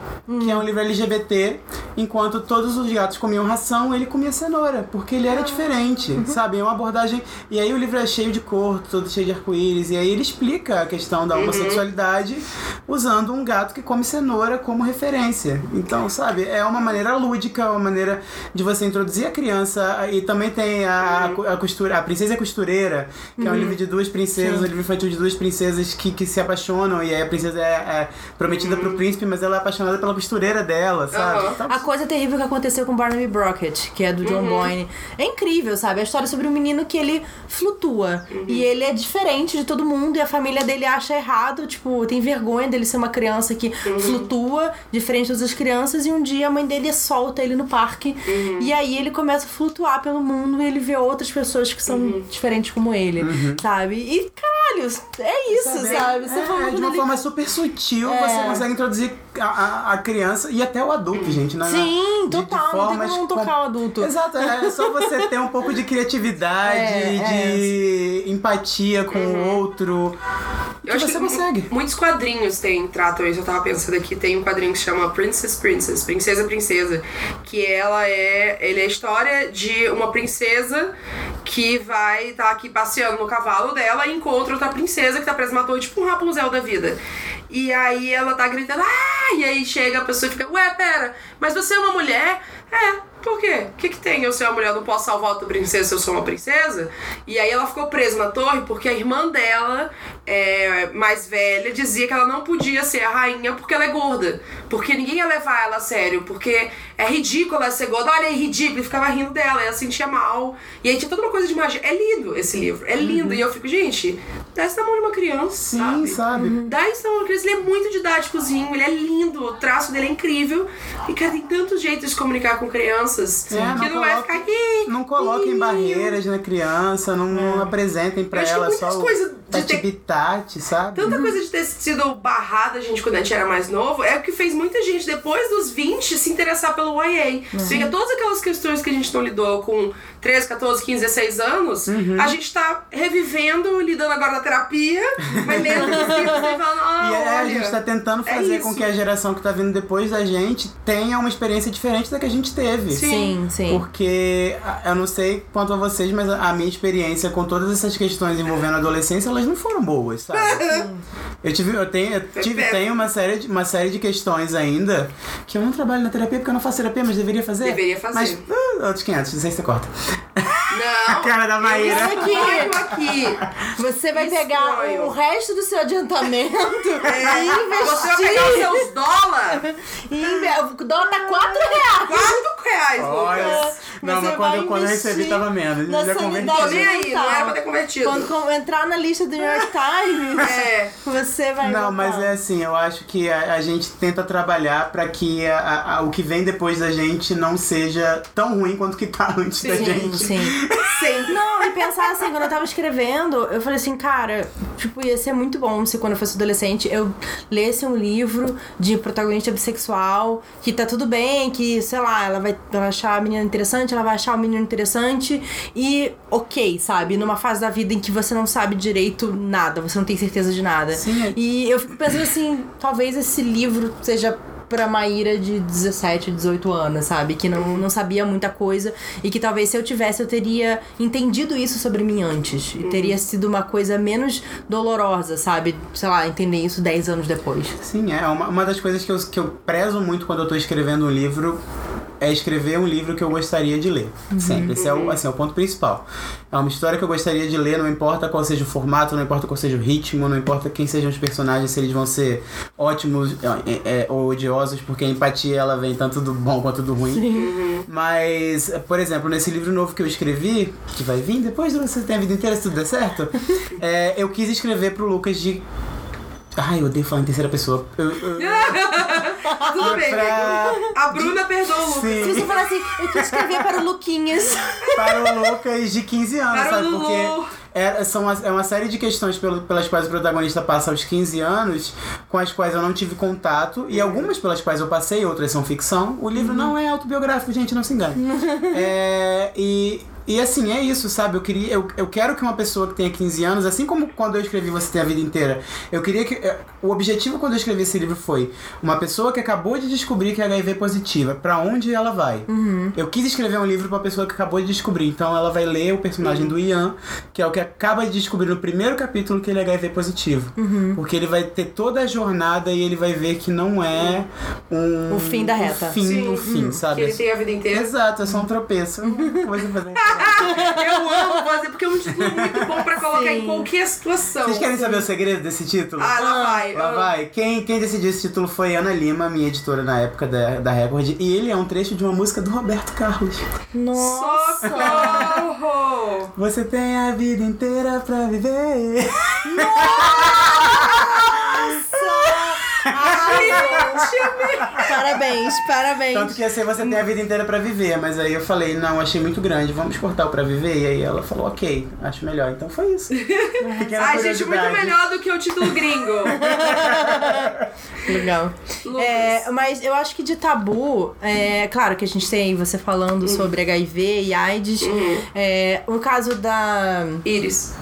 que é um livro LGBT, enquanto todos os gatos comiam ração, ele comia cenoura, porque ele era diferente, sabe? É uma abordagem. E aí o livro é cheio de cor, todo cheio de arco-íris, e aí ele explica a questão da homossexualidade usando um gato que come cenoura como referência. Então, sabe, é uma maneira lúdica, uma maneira de você introduzir a criança. E também tem a, a costura, a Princesa Costureira, que é um livro de duas princesas, um livro infantil de duas princesas que, que se apaixonam, e aí a princesa é, é prometida pro príncipe, mas ela é apaixonada pela costureira dela, sabe? Aham. Então, A coisa terrível que aconteceu com Barnaby Brockett, que é do John Boyne. É incrível, sabe? A história sobre um menino que ele flutua. E ele é diferente de todo mundo e a família dele acha errado, tipo, tem vergonha dele ser uma criança que flutua, diferente das outras crianças. E um dia a mãe dele solta ele no parque. E aí ele começa a flutuar pelo mundo e ele vê outras pessoas que são diferentes como ele, sabe? E caralho, é isso, sabe? Você é, falou de uma dele- forma super sutil, É. você consegue introduzir a, a, a criança e até o adulto, gente. Né? Sim, De- de total. Não tem como não com- tocar o adulto. Exato, é só você ter um pouco de criatividade, É, de empatia com o outro. Que Eu acho você que consegue. mu- muitos quadrinhos tem, tratam isso. Eu tava pensando aqui, tem um quadrinho que chama Princess Princess, Princesa Princesa, que ela é, ele é a história de uma princesa que vai estar aqui passeando no cavalo dela e encontra outra princesa que tá presa numa torre, tipo um Rapunzel da vida. E aí ela tá gritando, ah! E aí chega a pessoa e fica, ué, pera, mas você é uma mulher? É, por quê? O que, que tem? Eu ser uma mulher, eu não posso salvar outra princesa se eu sou uma princesa? E aí ela ficou presa na torre porque a irmã dela, é, mais velha, dizia que ela não podia ser a rainha porque ela é gorda. Porque ninguém ia levar ela a sério. Porque é ridícula ser gorda, olha aí, ridículo, e ficava rindo dela, ela sentia mal. E aí tinha toda uma coisa de magia. É lindo esse livro, é lindo. E eu fico, gente, dá isso na mão de uma criança, Sim, sabe? sabe? Dá isso na mão de uma criança, ele é muito didáticozinho, ele é lindo, o traço dele é incrível. E, cara, tem tantos jeitos de se comunicar com crianças É, que não, vai coloca- ficar aqui. Não coloquem barreiras na criança, não, não apresentem pra ela só coisas de ter- tati sabe? Tanta coisa de ter sido barrada, gente, quando a gente era mais novo, é o que fez muita gente, depois dos 20, se interessar pelo YA. Fica todas aquelas questões que a gente não lidou com 13, 14, 15, 16 anos, Uhum. a gente tá revivendo, lidando agora na terapia, mas lendo os livros e falando, ah, E é, a olha, gente tá tentando é fazer isso. com que a geração que tá vindo depois da gente tenha uma experiência diferente da que a gente teve. Sim, sim. Porque a- eu não sei quanto a vocês, mas a minha experiência com todas essas questões envolvendo a adolescência, elas não foram boas, sabe? eu tive, eu tenho, eu tive, tenho uma série, de, uma série de questões ainda que eu não trabalho na terapia porque eu não faço terapia, mas deveria fazer. Deveria fazer. Mas ah, outros 500, não sei se você corta. Não. A cara da Maíra. Eu exponho aqui. Você vai pegar o resto do seu adiantamento e investir. Você vai pegar os seus dólares, e inve- O dólar tá 4 reais. 4 reais, Olha. Lucas. Não, Você mas quando, vai eu- quando eu recebi tava menos. na já converti. Tô sanidade nem aí, não era pra ter convertido. Quando com- entrar na lista do New York Times, É. você vai. Não, votar. mas é assim, eu acho que a, a gente tenta trabalhar pra que a- a- a- o que vem depois da gente não seja tão ruim quanto o que tá antes da Sim, gente. Sim. Sim. Não, e pensar assim, quando eu tava escrevendo, eu falei assim, cara, tipo, ia ser muito bom se quando eu fosse adolescente eu lesse um livro de protagonista bissexual, que tá tudo bem, que, sei lá, ela vai, ela vai achar a menina interessante, ela vai achar o menino interessante e ok, sabe? Numa fase da vida em que você não sabe direito nada, você não tem certeza de nada. Sim. E eu fico pensando assim, talvez esse livro seja pra Maíra de 17, 18 anos, sabe? Que não, não sabia muita coisa e que talvez se eu tivesse eu teria entendido isso sobre mim antes. E teria sido uma coisa menos dolorosa, sabe? Sei lá, entender isso 10 anos depois. Sim, é uma, uma das coisas que eu, que eu prezo muito quando eu tô escrevendo um livro é escrever um livro que eu gostaria de ler. Sempre. Esse é o, assim, é o ponto principal. É uma história que eu gostaria de ler, não importa qual seja o formato, não importa qual seja o ritmo, não importa quem sejam os personagens, se eles vão ser ótimos é, é, ou odiosos, porque a empatia ela vem tanto do bom quanto do ruim. Mas, por exemplo, nesse livro novo que eu escrevi, que vai vir depois de você ter a vida inteira, se tudo der certo, é, eu quis escrever pro Lucas de. Ai, eu odeio falar em terceira pessoa. Eu- eu- Tudo bem, pra-. A Bruna perdoa o Lucas. Se você falar assim, eu quis escrever para o Luquinhas. para o Lucas de 15 anos, Para o sabe? Lulu. Porque é, são uma, é uma série de questões pelas quais o protagonista passa aos 15 anos, com as quais eu não tive contato, e algumas pelas quais eu passei, outras são ficção. O livro não é autobiográfico, gente, não se engane. é, e. E assim, é isso, sabe? Eu queria. Eu, eu quero que uma pessoa que tenha 15 anos, assim como quando eu escrevi Você Tem a Vida Inteira, eu queria que. eh, O objetivo quando eu escrevi esse livro foi uma pessoa que acabou de descobrir que é HIV positiva, pra onde ela vai? Eu quis escrever um livro pra pessoa que acabou de descobrir. Então ela vai ler o personagem do Ian, que é o que acaba de descobrir no primeiro capítulo que ele é HIV positivo. Porque ele vai ter toda a jornada e ele vai ver que não é um. O fim da reta. O fim Sim. do fim, sabe? Que ele tem a vida inteira. Exato, é só um tropeço. Coisa pra fazer. Eu amo fazer, porque é um título muito bom pra colocar Sim. em qualquer situação. Vocês querem saber o segredo desse título? Ah, lá vai. Lá Ah. vai. Quem, quem decidiu esse título foi Ana Lima, minha editora na época da, da Record. E ele é um trecho de uma música do Roberto Carlos. Nossa! Socorro! Você tem a vida inteira pra viver. Parabéns, parabéns. Tanto que ia ser Você tem a vida inteira pra viver. Mas aí eu falei, não, achei muito grande, vamos cortar o pra viver. E aí ela falou, ok, acho melhor. Então foi isso. Pequena Ai, gente, muito melhor do que o título gringo. Legal. É, mas eu acho que de tabu, é claro que a gente tem você falando sobre HIV e AIDS. É, o caso da. Iris.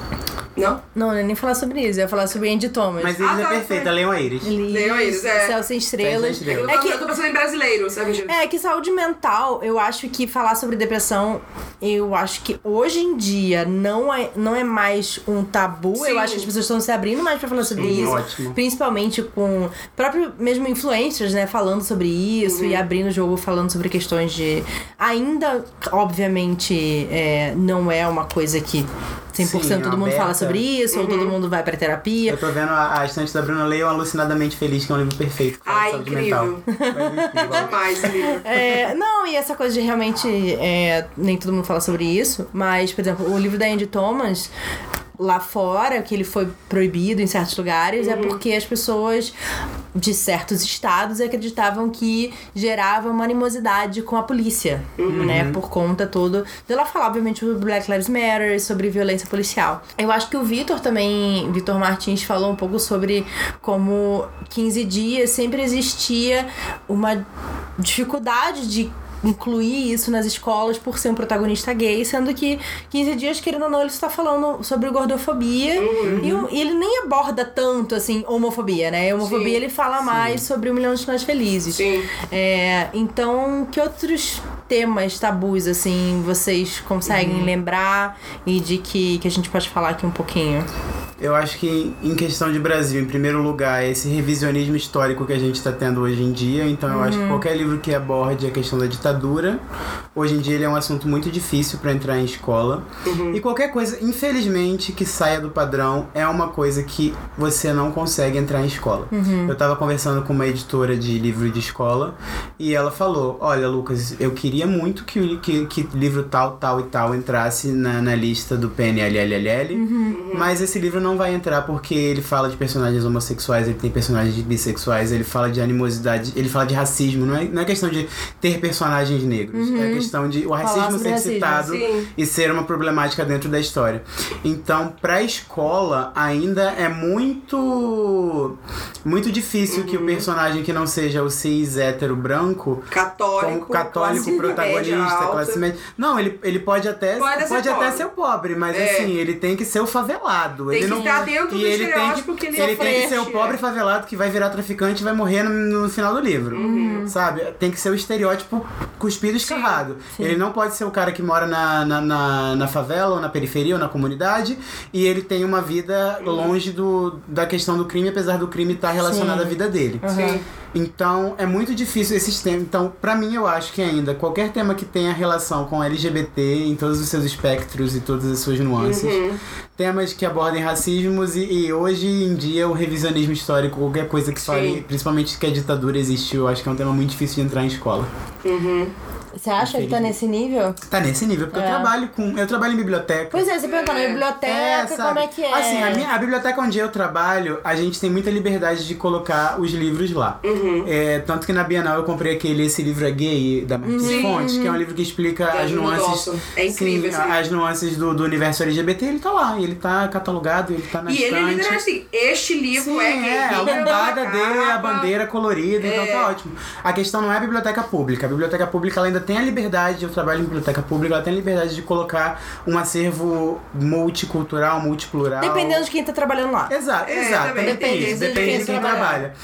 Não? Não, eu ia nem falar sobre isso, eu ia falar sobre Andy Thomas. Mas eles Ah, é tá, perfeita, foi. leiam a Iris. Ele- Leia eles, é. Céu sem estrelas. Céu sem estrelas. Eu, É tô, eu tô que, pensando em brasileiro, sabe? gente? é que saúde mental, eu acho que falar sobre depressão, eu acho que hoje em dia não é, não é mais um tabu. Sim. Eu acho que as pessoas estão se abrindo mais pra falar sobre Sim, isso. ótimo. Principalmente com próprio mesmo influencers, né, falando sobre isso e abrindo o jogo falando sobre questões de. Ainda, obviamente, é, não é uma coisa que 100% Sim, todo mundo aberta. fala sobre isso, ou todo mundo vai pra terapia. Eu tô vendo a, a estante da Bruna Leio Alucinadamente Feliz, que é um livro perfeito. Ai, saúde incrível. mental. Mas, enfim, vamos- Demais esse livro. É, não, e essa coisa de realmente é, nem todo mundo fala sobre isso, mas, por exemplo, o livro da Andy Thomas. Lá fora, que ele foi proibido em certos lugares, é porque as pessoas de certos estados acreditavam que gerava uma animosidade com a polícia, né? Por conta todo. De ela falar, obviamente, sobre Black Lives Matter, sobre violência policial. Eu acho que o Vitor também, Vitor Martins, falou um pouco sobre como 15 dias sempre existia uma dificuldade de incluir isso nas escolas por ser um protagonista gay, sendo que 15 dias, querendo ou não, ele está falando sobre gordofobia e, o- e ele nem aborda tanto, assim, homofobia, né? A homofobia Sim. ele fala mais sobre um milhão de nós felizes. Sim. É, então, que outros temas tabus, assim, vocês conseguem lembrar e de que, que a gente pode falar aqui um pouquinho? Eu acho que em questão de Brasil, em primeiro lugar, é esse revisionismo histórico que a gente está tendo hoje em dia. Então eu acho que qualquer livro que aborde a questão da ditadura, hoje em dia ele é um assunto muito difícil para entrar em escola. E qualquer coisa, infelizmente, que saia do padrão é uma coisa que você não consegue entrar em escola. Eu tava conversando com uma editora de livro de escola e ela falou: Olha, Lucas, eu queria muito que, o- que, que livro tal, tal e tal entrasse na, na lista do PNLLL, mas esse livro não vai entrar porque ele fala de personagens homossexuais, ele tem personagens bissexuais, ele fala de animosidade, ele fala de racismo. Não é, não é questão de ter personagens negros, é questão de o racismo ser racismo, citado sim. e ser uma problemática dentro da história. Então, pra escola, ainda é muito muito difícil que o personagem que não seja o cis hétero branco Católico. católico protagonista, média classe média. Não, ele, ele pode até Pode pode, ser até pobre. ser pobre, mas É. assim, ele tem que ser o favelado. Tem ele não estar dentro e do ele tem estereótipo que, que ele ele tem que ser o pobre favelado que vai virar traficante e vai morrer no, no final do livro. Uhum. Sabe? Tem que ser o estereótipo cuspido e escarrado. Ele não pode ser o cara que mora na, na, na, na favela, ou na periferia, ou na comunidade, e ele tem uma vida Uhum. longe do, da questão do crime, apesar do crime estar relacionado Sim. à vida dele. Sim. Então, é muito difícil esses temas. Então, pra mim, eu acho que ainda qualquer tema que tenha relação com LGBT em todos os seus espectros e todas as suas nuances, Uhum. temas que abordem racismos e, e hoje em dia o revisionismo histórico, qualquer coisa que fale, principalmente que a ditadura existiu, eu acho que é um tema muito difícil de entrar em escola. Você acha que tá nesse nível? Tá nesse nível, porque É. eu trabalho com. Eu trabalho em biblioteca. Pois é, você perguntou na biblioteca, sabe? como é que é? Assim, a, minha, a biblioteca onde eu trabalho, a gente tem muita liberdade de colocar os livros lá. Uhum. É, tanto que na Bienal eu comprei aquele Esse Livro é Gay, da Martins Sim. Fontes, que é um livro que explica Da as nuances. É incrível Sim, as nuances do, do universo LGBT, ele tá lá. Ele tá catalogado, ele tá na E ele é estante. literalmente assim, este livro Sim, é gay. é, a lombada dele é a bandeira colorida, então É. tá ótimo. A questão não é a biblioteca pública. A biblioteca pública ela ainda tem a liberdade, eu trabalho em biblioteca pública, ela tem a liberdade de colocar um acervo multicultural, multiplural. Dependendo de quem tá trabalhando lá. Exato, É, exato. também. Tem Depende isso, de depende quem de quem trabalha.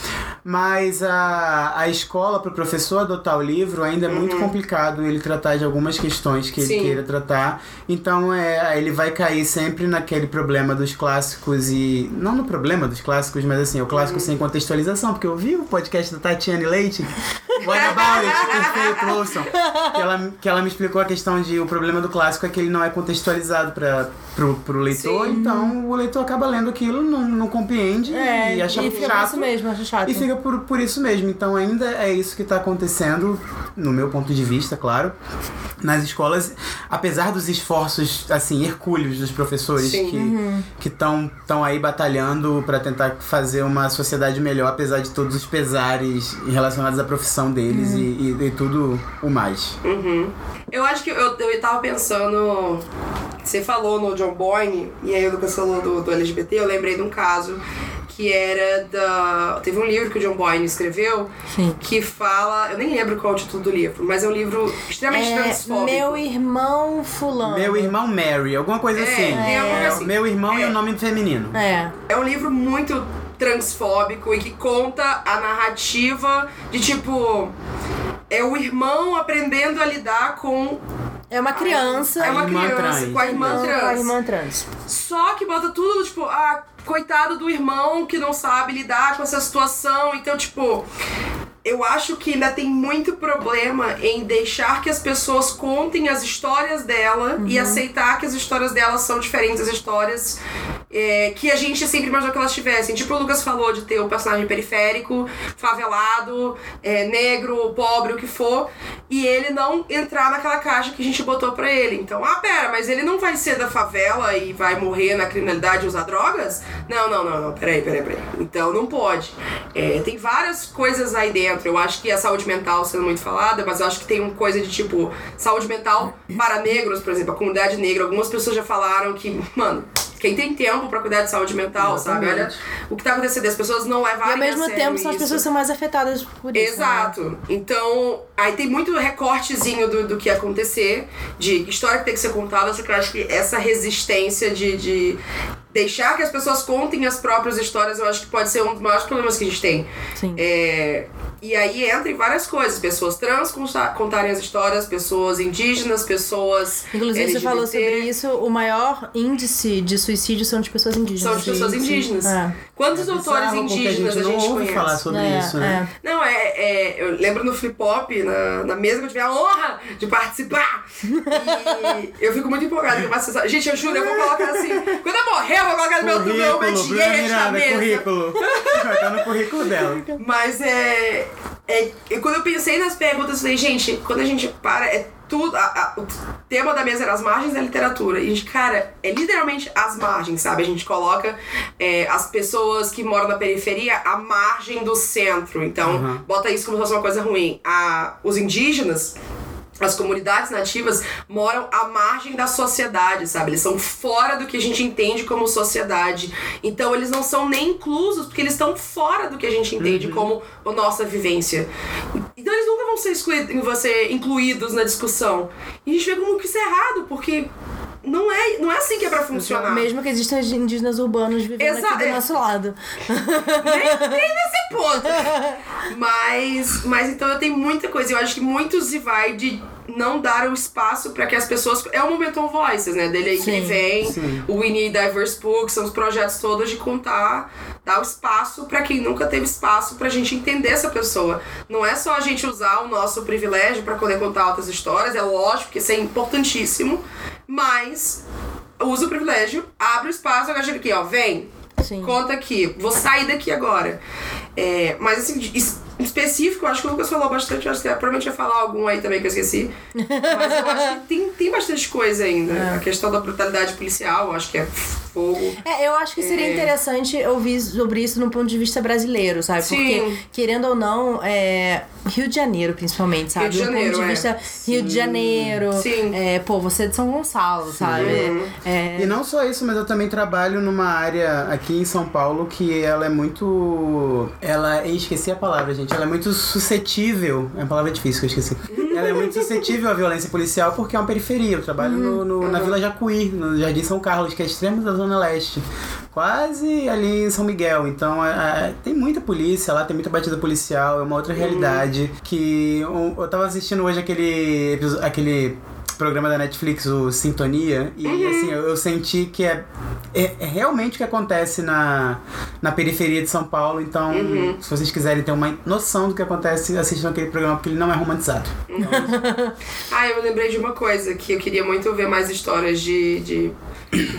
Mas a, a escola, para o professor adotar o livro, ainda é muito complicado ele tratar de algumas questões que Uhum. Sim. ele queira tratar. Então é, ele vai cair sempre naquele problema dos clássicos e. Não no problema dos clássicos, mas assim, o Uhum. clássico sem contextualização, porque eu vi o podcast da Tatiane Leite, What About It, perfeito, ouçam. Que ela, que ela me explicou a questão de o problema do clássico é que ele não é contextualizado para pro, pro leitor, Sim. então o leitor acaba lendo aquilo, não, não compreende É, e acha e fica por chato. isso mesmo, acha chato. E fica por, por isso mesmo. Então ainda é isso que está acontecendo, no meu ponto de vista, claro. Nas escolas, apesar dos esforços, assim, hercúleos dos professores Sim. que Uhum. que estão tão aí batalhando para tentar fazer uma sociedade melhor, apesar de todos os pesares relacionados à profissão deles Uhum. e, e, e tudo o mais. Uhum. Eu acho que eu, eu tava pensando. Você falou no John Boyne, e aí o Lucas falou do, do LGBT, eu lembrei de um caso que era da. Teve um livro que o John Boyne escreveu Sim. que fala. Eu nem lembro qual é o título do livro, mas é um livro extremamente É, transfóbico. meu irmão fulano. Meu irmão Mary, alguma coisa É, assim. alguma coisa assim. Meu irmão e É. o nome feminino. É. É um livro muito transfóbico e que conta a narrativa de tipo. É o irmão aprendendo a lidar com. É uma criança. É uma criança trans. com a irmã Não, trans. Com a irmã trans. Só que bota tudo, tipo, ah, coitado do irmão que não sabe lidar com essa situação. Então, tipo, eu acho que ainda tem muito problema em deixar que as pessoas contem as histórias dela e aceitar que as histórias delas são diferentes das histórias é, que a gente sempre imaginou que elas tivessem. Tipo, o Lucas falou de ter o personagem periférico, favelado, é, negro, pobre, o que for, e ele não entrar naquela caixa que a gente botou pra ele. Então, ah, pera, mas ele não vai ser da favela e vai morrer na criminalidade e usar drogas? Não, não, não, não, peraí, peraí, peraí. Então não pode. É, tem várias coisas aí dentro. Eu acho que a saúde mental sendo muito falada, mas eu acho que tem uma coisa de tipo, saúde mental para negros, por exemplo, a comunidade negra. Algumas pessoas já falaram que, mano, quem tem tempo pra cuidar de saúde mental, sabe? Olha o que tá acontecendo. As pessoas não E levarem ao mesmo a sério tempo são as isso. pessoas que são mais afetadas por isso. né? Exato. Então, aí tem muito recortezinho do, do que acontecer, de história que tem que ser contada, só que eu acho que essa resistência de, de deixar que as pessoas contem as próprias histórias, eu acho que pode ser um dos maiores problemas que a gente tem. Sim. É, e aí entra em várias coisas. Pessoas trans conta- contarem as histórias, pessoas indígenas, pessoas. Inclusive, você falou LGBT. sobre isso, o maior índice de suicídio são de pessoas indígenas. São de pessoas indígenas. É. Quantos autores Bizarro, porque indígenas a gente não ouve conhece? falar sobre É, isso, né? Não, é, é. Eu lembro no Flip Pop, na, na mesa que eu tive a honra de participar. E eu fico muito empolgada com essa Gente, eu juro, eu vou colocar assim. Quando eu morrer, eu vou colocar no meu, no meu métier na mesa. currículo. Estar no currículo dela. Mas é, é. eu- Quando eu pensei nas perguntas, eu falei, gente, quando a gente para, é tudo. a- a- o tema da mesa era as margens da literatura. E a gente, cara, é literalmente as margens, sabe? A gente coloca é, as pessoas que moram na periferia à margem do centro. Então, Uhum. bota isso como se fosse uma coisa ruim. A, os indígenas. As comunidades nativas moram à margem da sociedade, sabe? Eles são fora do que a gente entende como sociedade. Então eles não são nem inclusos, porque eles estão fora do que a gente entende como a nossa vivência. Então eles nunca vão ser, excluídos, vão ser incluídos na discussão. E a gente vê como que isso é errado, porque não é, não é assim que é pra funcionar. Mesmo que existam indígenas urbanos vivendo Exa- aqui do é. nosso lado. nem, nem nesse ponto. Mas, mas então eu tenho muita coisa. Eu acho que muito se vai de não dar o espaço pra que as pessoas. É o Momentum Voices, né? Dele aí que vem, sim. o We Need Diverse Books, são os projetos todos de contar, dar o espaço pra quem nunca teve espaço pra gente entender essa pessoa. Não é só a gente usar o nosso privilégio pra poder contar outras histórias, é lógico que isso é importantíssimo, mas usa o privilégio, abre o espaço, agora chega aqui, ó, vem, Sim. Conta aqui, vou sair daqui agora. É, mas assim, de- em específico, eu acho que o Lucas falou bastante, eu acho que provavelmente vai falar algum aí também que eu esqueci. Mas eu acho que tem, tem bastante coisa ainda. A questão da brutalidade policial, eu acho que é fogo. É, eu acho que seria É. interessante ouvir sobre isso no ponto de vista brasileiro, sabe? Sim. Porque, querendo ou não, é, Rio de Janeiro, principalmente, sabe? Rio de Do Janeiro, ponto de é. vista Rio de Janeiro. Sim. É, pô, você é de São Gonçalo, sabe? Uhum. É, E não só isso, mas eu também trabalho numa área aqui em São Paulo que ela é muito. Ela. eu Esqueci a palavra, gente. Ela é muito suscetível. É uma palavra difícil que eu esqueci. Ela é muito suscetível à violência policial porque é uma periferia. Eu trabalho no, no- na Vila Jacuí, no Jardim São Carlos, que é extremo da Zona Leste. Quase ali em São Miguel. Então é- é- tem muita polícia lá, tem muita batida policial, é uma outra realidade. Que eu, eu tava assistindo hoje aquele, aquele programa da Netflix, o Sintonia, e assim, eu, eu senti que é, é, é realmente o que acontece na, na periferia de São Paulo. Então, se vocês quiserem ter uma noção do que acontece, assistam aquele programa, porque ele não é romantizado. Ah, eu me lembrei de uma coisa, que eu queria muito ver mais histórias de, de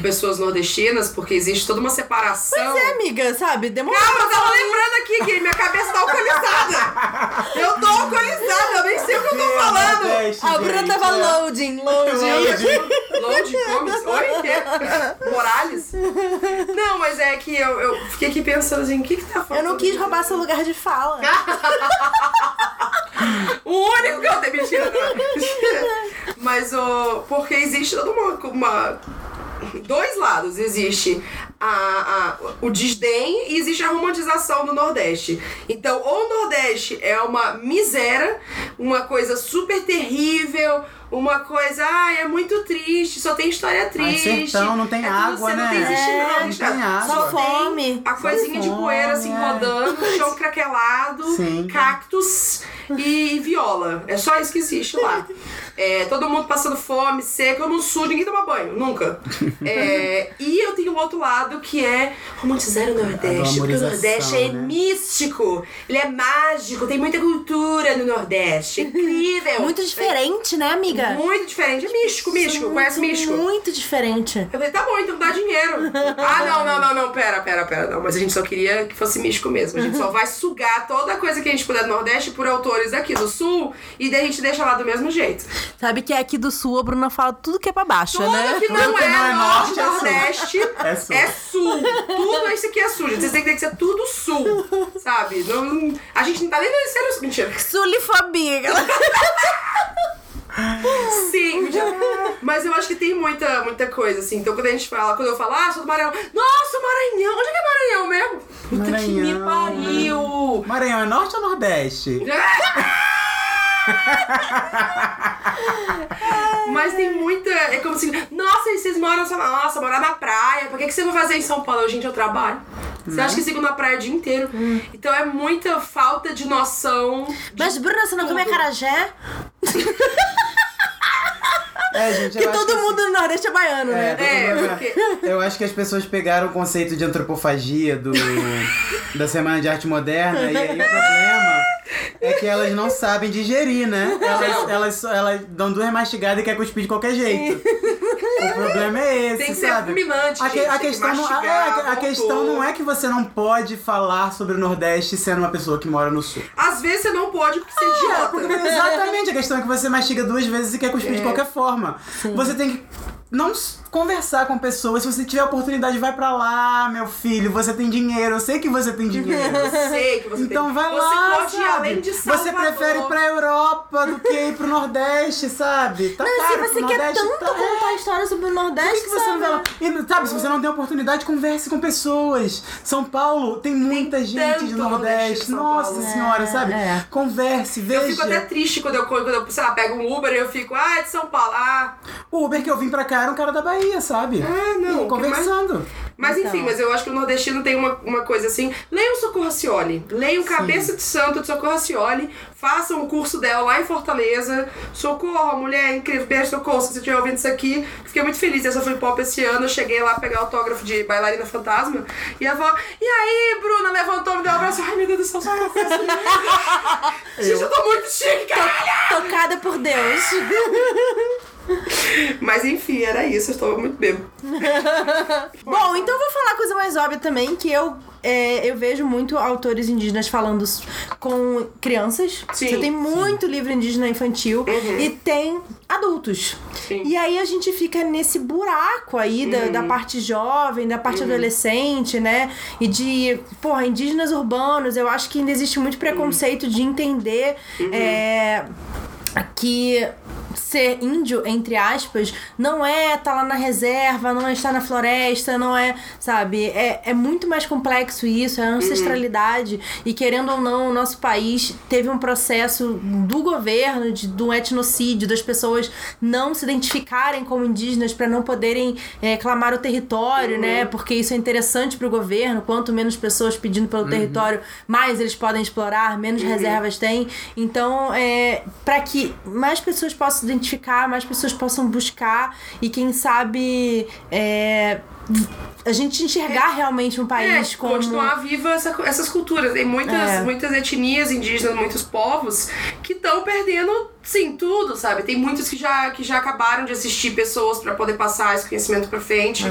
pessoas nordestinas, porque existe toda uma separação. Pois é, amiga, sabe? Demorou. Calma, eu tava lembrando aqui que minha cabeça tá alcoolizada. Eu tô alcoolizada, eu nem sei o que eu tô falando. Nordeste, A Bruna gente, tava é. loading, loading. Load Comics? Oi? Morales? Não, mas é que eu, eu fiquei aqui pensando assim, o que que tá Eu falando? não quis roubar seu lugar de fala. O único que eu tenho mentira, não. Mas o. Porque existe toda uma. uma dois lados. Existe a, a, o desdém e existe a romantização do Nordeste. Então, o Nordeste é uma miséria, uma coisa super terrível, uma coisa, ah, é muito triste, só tem história triste. sertão, não tem é água, assim, Não né? tem, existe, É, não, não tem água. Só fome. A coisinha de fome, poeira assim é. rodando, chão craquelado, Sim. cactos. e viola. É só isso que existe lá. É, todo mundo passando fome, seco, todo mundo sujo, ninguém toma banho, nunca. É, e eu tenho o outro lado que é romantizar o Nordeste. Porque o Nordeste é né? místico, ele é mágico, tem muita cultura no Nordeste. É incrível. Muito diferente, né, amiga? Muito diferente. É místico, místico. Conhece místico? Muito diferente. Eu falei, tá bom, então dá dinheiro. ah, não, não, não, não, pera, pera, pera. Não, mas a gente só queria que fosse místico mesmo. A gente só vai sugar toda a coisa que a gente puder do Nordeste por autores aqui do Sul e daí a gente deixa lá do mesmo jeito. Sabe que aqui do sul a Bruna fala tudo que é pra baixo, Tudo né? que não que é, não é norte, norte é nordeste É sul. é sul. Tudo isso aqui é sul, gente. Vocês têm que ser tudo sul, sabe? Não, a gente não tá nem sendo... Mentira. Sulifobia. Sim, mentira. Mas eu acho que tem muita, muita coisa, assim. Então quando a gente fala, quando eu falo, ah, sou do Maranhão. Nossa, Maranhão! Onde é que é Maranhão mesmo? Puta que me Maranhão. pariu! Maranhão é norte ou nordeste? Mas tem muita. É como assim, nossa, e vocês moram só. Nossa, morar na praia. Por que, que você vai fazer em São Paulo? Gente, eu trabalho. Você acha que fico na praia o dia inteiro? Então é muita falta de noção. de Mas, Bruna, você não come tudo. acarajé? É, gente, Que todo que mundo no Nordeste é baiano, né? todo É, mundo- porque- Eu acho que as pessoas pegaram o conceito de antropofagia do, da Semana de Arte Moderna e aí o problema é que elas não sabem digerir, né? Elas, elas, só- elas dão duas mastigadas e quer cuspir de qualquer jeito. O problema é esse, Tem que ser sabe? fulminante, A, que- gente, a tem que questão, não, mastigar, é, a- questão não é que você não pode falar sobre o Nordeste sendo uma pessoa que mora no Sul. Às vezes você não pode porque você é idiota. Exatamente, a questão é que você mastiga duas vezes e quer cuspir de qualquer forma. Você tem que não s- conversar com pessoas. Se você tiver oportunidade, vai pra lá, meu filho. Você tem dinheiro, eu sei que você tem dinheiro. Eu sei que você Então tem. vai você lá, pode ir além de Salvador. Você prefere ir pra Europa do que ir pro Nordeste, sabe? Tá Não, se caro você pro quer Nordeste, tanto tá... contar a história sobre o Por Nordeste, que, que você não vai lá? E, sabe, se você não tem oportunidade, converse com pessoas. São Paulo tem muita gente tanto do Nordeste Nossa Paulo. senhora, sabe? é. Converse, veja. Eu fico até triste quando eu, quando eu, sei lá, pego um Uber e eu fico, ah, é de São Paulo. Ah, O Uber que eu vim pra cá era um cara da Bahia, sabe? Ah, não, E Conversando. Mas Então. enfim, mas eu acho que o nordestino tem uma, uma coisa assim. Leiam Socorro Racioli. Leiam Cabeça de Santo de Socorro Racioli. Façam o curso dela lá em Fortaleza. Socorro, mulher incrível. Beijo, Socorro, se você estiver ouvindo isso aqui. Fiquei muito feliz dessa Flip Pop esse ano. Eu cheguei lá pegar autógrafo de bailarina fantasma. E a avó, e aí, Bruna, levantou, me deu um abraço. Ai, meu Deus do céu, Socorro. Gente, eu tô muito chique, caralho. Tocada por Deus. Mas enfim, era isso. Eu estou muito bêbado. Bom, então vou falar coisa mais óbvia também, que eu, é, eu vejo muito autores indígenas falando com crianças. Sim, Você tem muito livro indígena infantil e tem adultos. Sim. E aí a gente fica nesse buraco aí da, da parte jovem, da parte adolescente, né? E de, porra, indígenas urbanos. Eu acho que ainda existe muito preconceito de entender é, que ser índio, entre aspas, não é estar lá na reserva, não é estar na floresta, não é, sabe? É, é muito mais complexo isso, é ancestralidade. E querendo ou não, o nosso país teve um processo do governo, de, do etnocídio, das pessoas não se identificarem como indígenas para não poderem é, clamar o território, né? Porque isso é interessante para o governo. Quanto menos pessoas pedindo pelo território, mais eles podem explorar, menos reservas tem. Então, é, para que mais pessoas possam identificar, mais pessoas possam buscar e quem sabe é, a gente enxergar realmente um país é, como continuar viva essa- essas culturas. Tem muitas, É. muitas etnias indígenas, muitos povos que estão perdendo, sim, tudo, sabe? Tem muitos que já, que já acabaram de assistir pessoas para poder passar esse conhecimento para frente.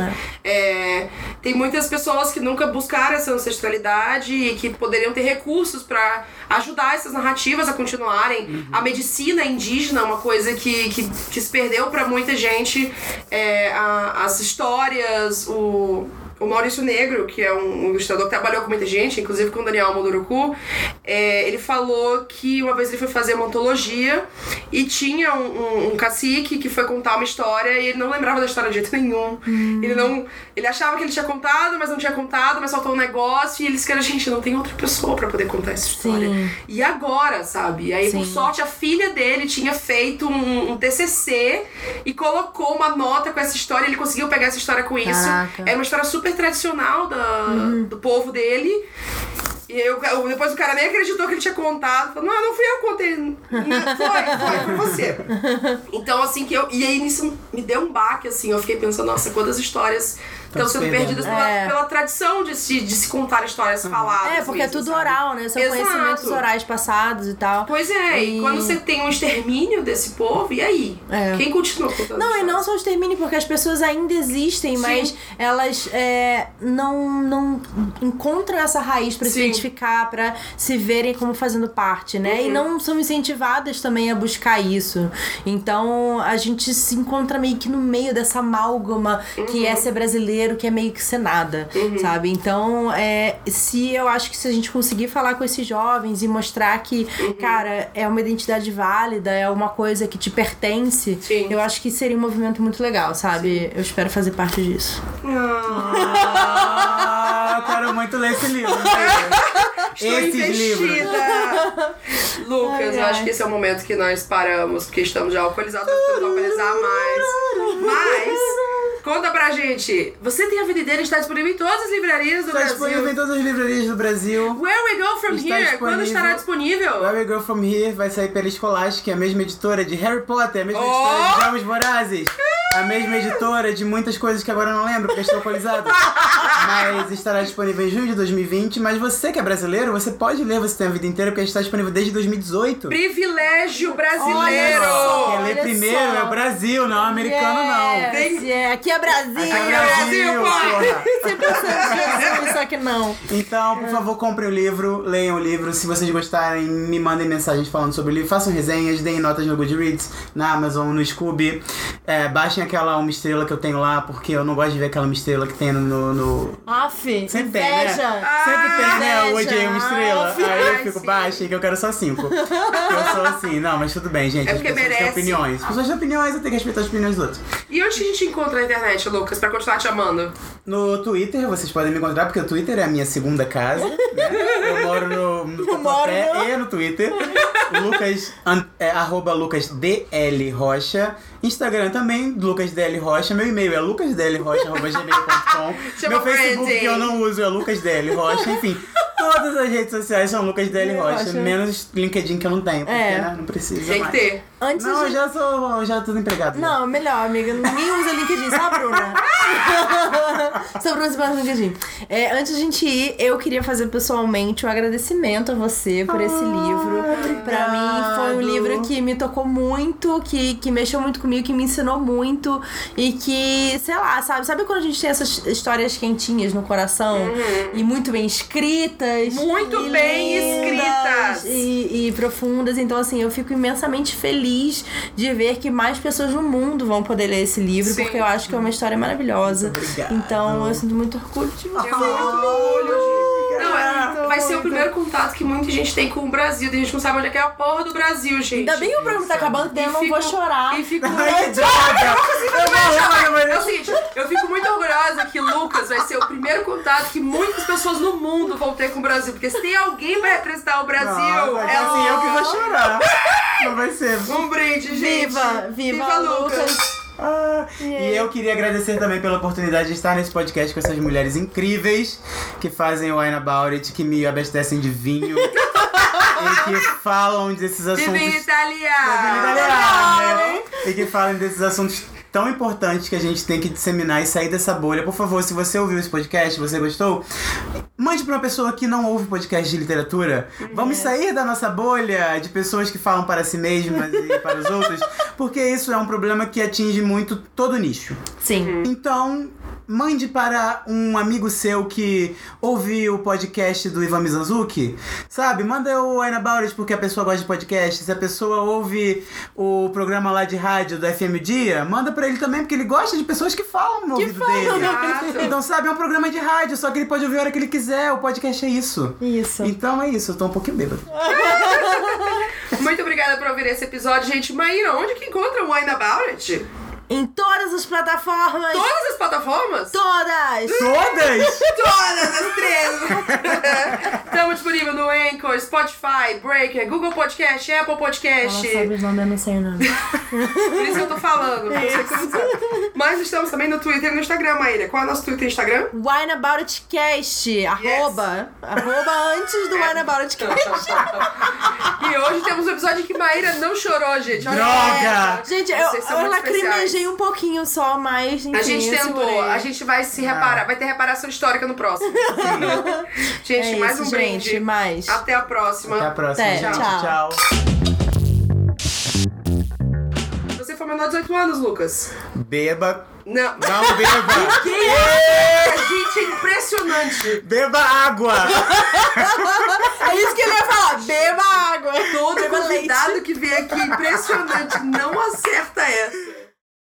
É, tem muitas pessoas que nunca buscaram essa ancestralidade e que poderiam ter recursos para ajudar essas narrativas a continuarem. A medicina indígena é uma coisa que, que, que se perdeu para muita gente. É, a- as histórias, o. O Maurício Negro, que é um ilustrador que trabalhou com muita gente, inclusive com o Daniel Molduruku, é, ele falou que uma vez ele foi fazer uma antologia e tinha um, um- um cacique que foi contar uma história e ele não lembrava da história de jeito nenhum. Ele não. Ele achava que ele tinha contado, mas não tinha contado, mas faltou um negócio e ele disse que era, gente, não tem outra pessoa pra poder contar essa história. Sim. E agora, sabe? E aí, por Sim. sorte, a filha dele tinha feito um, um TCC e colocou uma nota com essa história. Ele conseguiu pegar essa história com isso. Caraca. Era uma história super tradicional da, do povo dele. E eu- depois o cara nem acreditou que ele tinha contado. Falou, não, não fui eu que contei. Não, Foi, foi, foi você. Então, assim, que eu. E aí nisso me deu um baque, assim. Eu fiquei pensando, nossa, quantas histórias estão se sendo perdidas pela, É. pela tradição de se, de se contar histórias faladas. É, porque é mesmo, tudo sabe? oral, né? São Exato. conhecimentos orais passados e tal. Pois é, e... E- quando você tem um extermínio desse povo, e aí? É. Quem continua contando Não, e não só extermine, porque as pessoas ainda existem, Sim. mas elas é, não, não encontram essa raiz pra se identificar, pra se verem como fazendo parte, né? Uhum. E não são incentivadas também a buscar isso. Então a gente se encontra meio que no meio dessa amálgama que Uhum. é ser brasileiro, que é meio que ser nada, sabe? Então, é, se eu acho que se a gente conseguir falar com esses jovens e mostrar que, Uhum. cara, é uma identidade válida, é uma coisa que te pertence, Sim. eu acho que seria um movimento muito legal, sabe? Eu espero fazer parte disso. Ah, eu quero muito ler esse livro. Estou Esses investida. livros. Lucas, Ai, eu ai. acho que esse é o momento que nós paramos, porque estamos já alcoolizados, podemos alcoolizar mais. Mas, conta pra gente, você tem a vida inteira está disponível em todas as livrarias do Está Brasil. disponível em todas as livrarias do Brasil. Where We Go From Está Here? Quando estará disponível? Where We Go From Here vai sair pela Scholastic, a mesma editora de Harry Potter, a mesma Oh! editora de Jogos Vorazes, a mesma editora de muitas coisas que agora eu não lembro, porque estou alcoolizado. Mas estará disponível em junho de 2020. Mas você que é brasileiro, você pode ler Você Tem a Vida Inteira, porque está disponível desde 2018. Privilégio brasileiro! Olha só. Quem lê olha primeiro só. é o Brasil, não é o americano, não. Yes, yeah. Aqui é Brasil! Aqui é Brasil, porra. Sempre pensando só que não. Então, por favor, comprem o livro, leiam o livro. Se vocês gostarem, me mandem mensagens falando sobre o livro. Façam resenhas, deem notas no Goodreads, na Amazon, no Scooby. É, baixem aquela uma estrela que eu tenho lá, porque eu não gosto de ver aquela uma estrela que tem no. no... Aff, Sempre tem, né? inveja. Sempre tem, né? Inveja. odiei uma estrela. Aí eu fico e que eu quero só cinco. Eu sou assim. Não, mas tudo bem, gente. É As porque pessoas têm merece. opiniões. As pessoas têm opiniões, eu tenho que respeitar as opiniões dos outros. E onde a gente encontra na internet, Lucas, pra continuar te amando? No Twitter, vocês podem me encontrar, porque o Twitter é a minha segunda casa. né? Eu moro no, no moro no- e no Twitter. Lucas, an- é, arroba LucasDL Rocha. Instagram também, LucasDL Rocha. Meu e-mail é lucasdlrocha.gmail.com. Meu Facebook que eu não uso é lucasdl rocha. Enfim, todas as redes sociais são lucasdl rocha. Rocha. Menos LinkedIn que eu não tenho, porque É. né, não precisa Tem que mais. ter. Antes Não, de... eu já sou, já tô empregado. já. Não, melhor, amiga. Ninguém usa LinkedIn, só a Bruna. só a Bruna se bota no LinkedIn. É, antes de a gente ir, eu queria fazer pessoalmente um agradecimento a você por esse livro. Pra mim, foi um obrigado. livro que me tocou muito, que, que mexeu muito comigo, que me ensinou muito. E que, sei lá, sabe? Sabe quando a gente tem essas histórias quentinhas no coração? E muito bem escritas. Muito bem lindas, escritas. E, e profundas. Então, assim, eu fico imensamente feliz de ver que mais pessoas no mundo vão poder ler esse livro, Sim. porque eu acho que é uma história maravilhosa. Obrigado. Então, eu sinto muito orgulho de você. Eu muito orgulho de... Não, é- Obrigada. Vai ser o primeiro contato que muita gente tem com o Brasil. A gente não sabe onde é que é a porra do Brasil, gente. Ainda bem que o programa tá acabando, porque eu não vou chorar. E fico Ai, droga! É o seguinte, eu fico muito orgulhosa que Lucas vai ser o primeiro contato que muitas pessoas no mundo vão ter com o Brasil. Porque se tem alguém pra representar o Brasil, Nossa, é assim, eu que vou Lucas. chorar. Não vai ser. Um brinde, gente. Viva, viva, Lucas. Ah, e eu queria agradecer também pela oportunidade de estar nesse podcast com essas mulheres incríveis que fazem o Wine About It, que me abastecem de vinho e que falam desses assuntos. Da vida italiano. italiana, né? E que falam desses assuntos tão importantes que a gente tem que disseminar e sair dessa bolha. Por favor, se você ouviu esse podcast, você gostou, mande pra uma pessoa que não ouve podcast de literatura. Vamos sair da nossa bolha de pessoas que falam para si mesmas e para os outros, porque isso é um problema que atinge muito todo nicho. Sim. Então, mande para um amigo seu que ouve o podcast do Ivan Mizanzuki, sabe? Manda o It porque a pessoa gosta de podcast. Se a pessoa ouve o programa lá de rádio do FM Dia, manda pra ele também, porque ele gosta de pessoas que falam no ouvido dele. Exato. Então, sabe, é um programa de rádio, só que ele pode ouvir a hora que ele quiser. O podcast é isso. Isso. Então é isso, eu tô um pouquinho bêbado. Muito obrigada por ouvir esse episódio, gente. Maíra, onde que encontra o It? Em todas as plataformas. Todas as plataformas? Todas! Todas! Todas as três! Estamos disponível no Anchor, Spotify, Breaker, Google Podcast, Apple Podcast. Ela sabe os nomes, eu não sei o nome. Por isso que eu tô falando. sabe. Mas estamos também no Twitter e no Instagram, Maíra. Qual é o nosso Twitter e Instagram? Wine About It Cast. Arroba. Arroba antes do Wine About It Cast. E hoje temos um episódio em que Maíra não chorou, gente. Olha Droga! Gente, eu, eu muito um pouquinho só, mas enfim, A gente tentou, a gente vai se reparar, vai ter reparação histórica no próximo. gente, É mais isso, um brinde. gente, mais. Até a próxima. Até a próxima, Até, gente. tchau. tchau. Você foi menor de 18 anos, Lucas? Beba. Não. Não beba! A gente é impressionante. Beba água! É isso que ele ia falar. Beba água. Todo Beba leite. que vem aqui, impressionante, não acerta essa.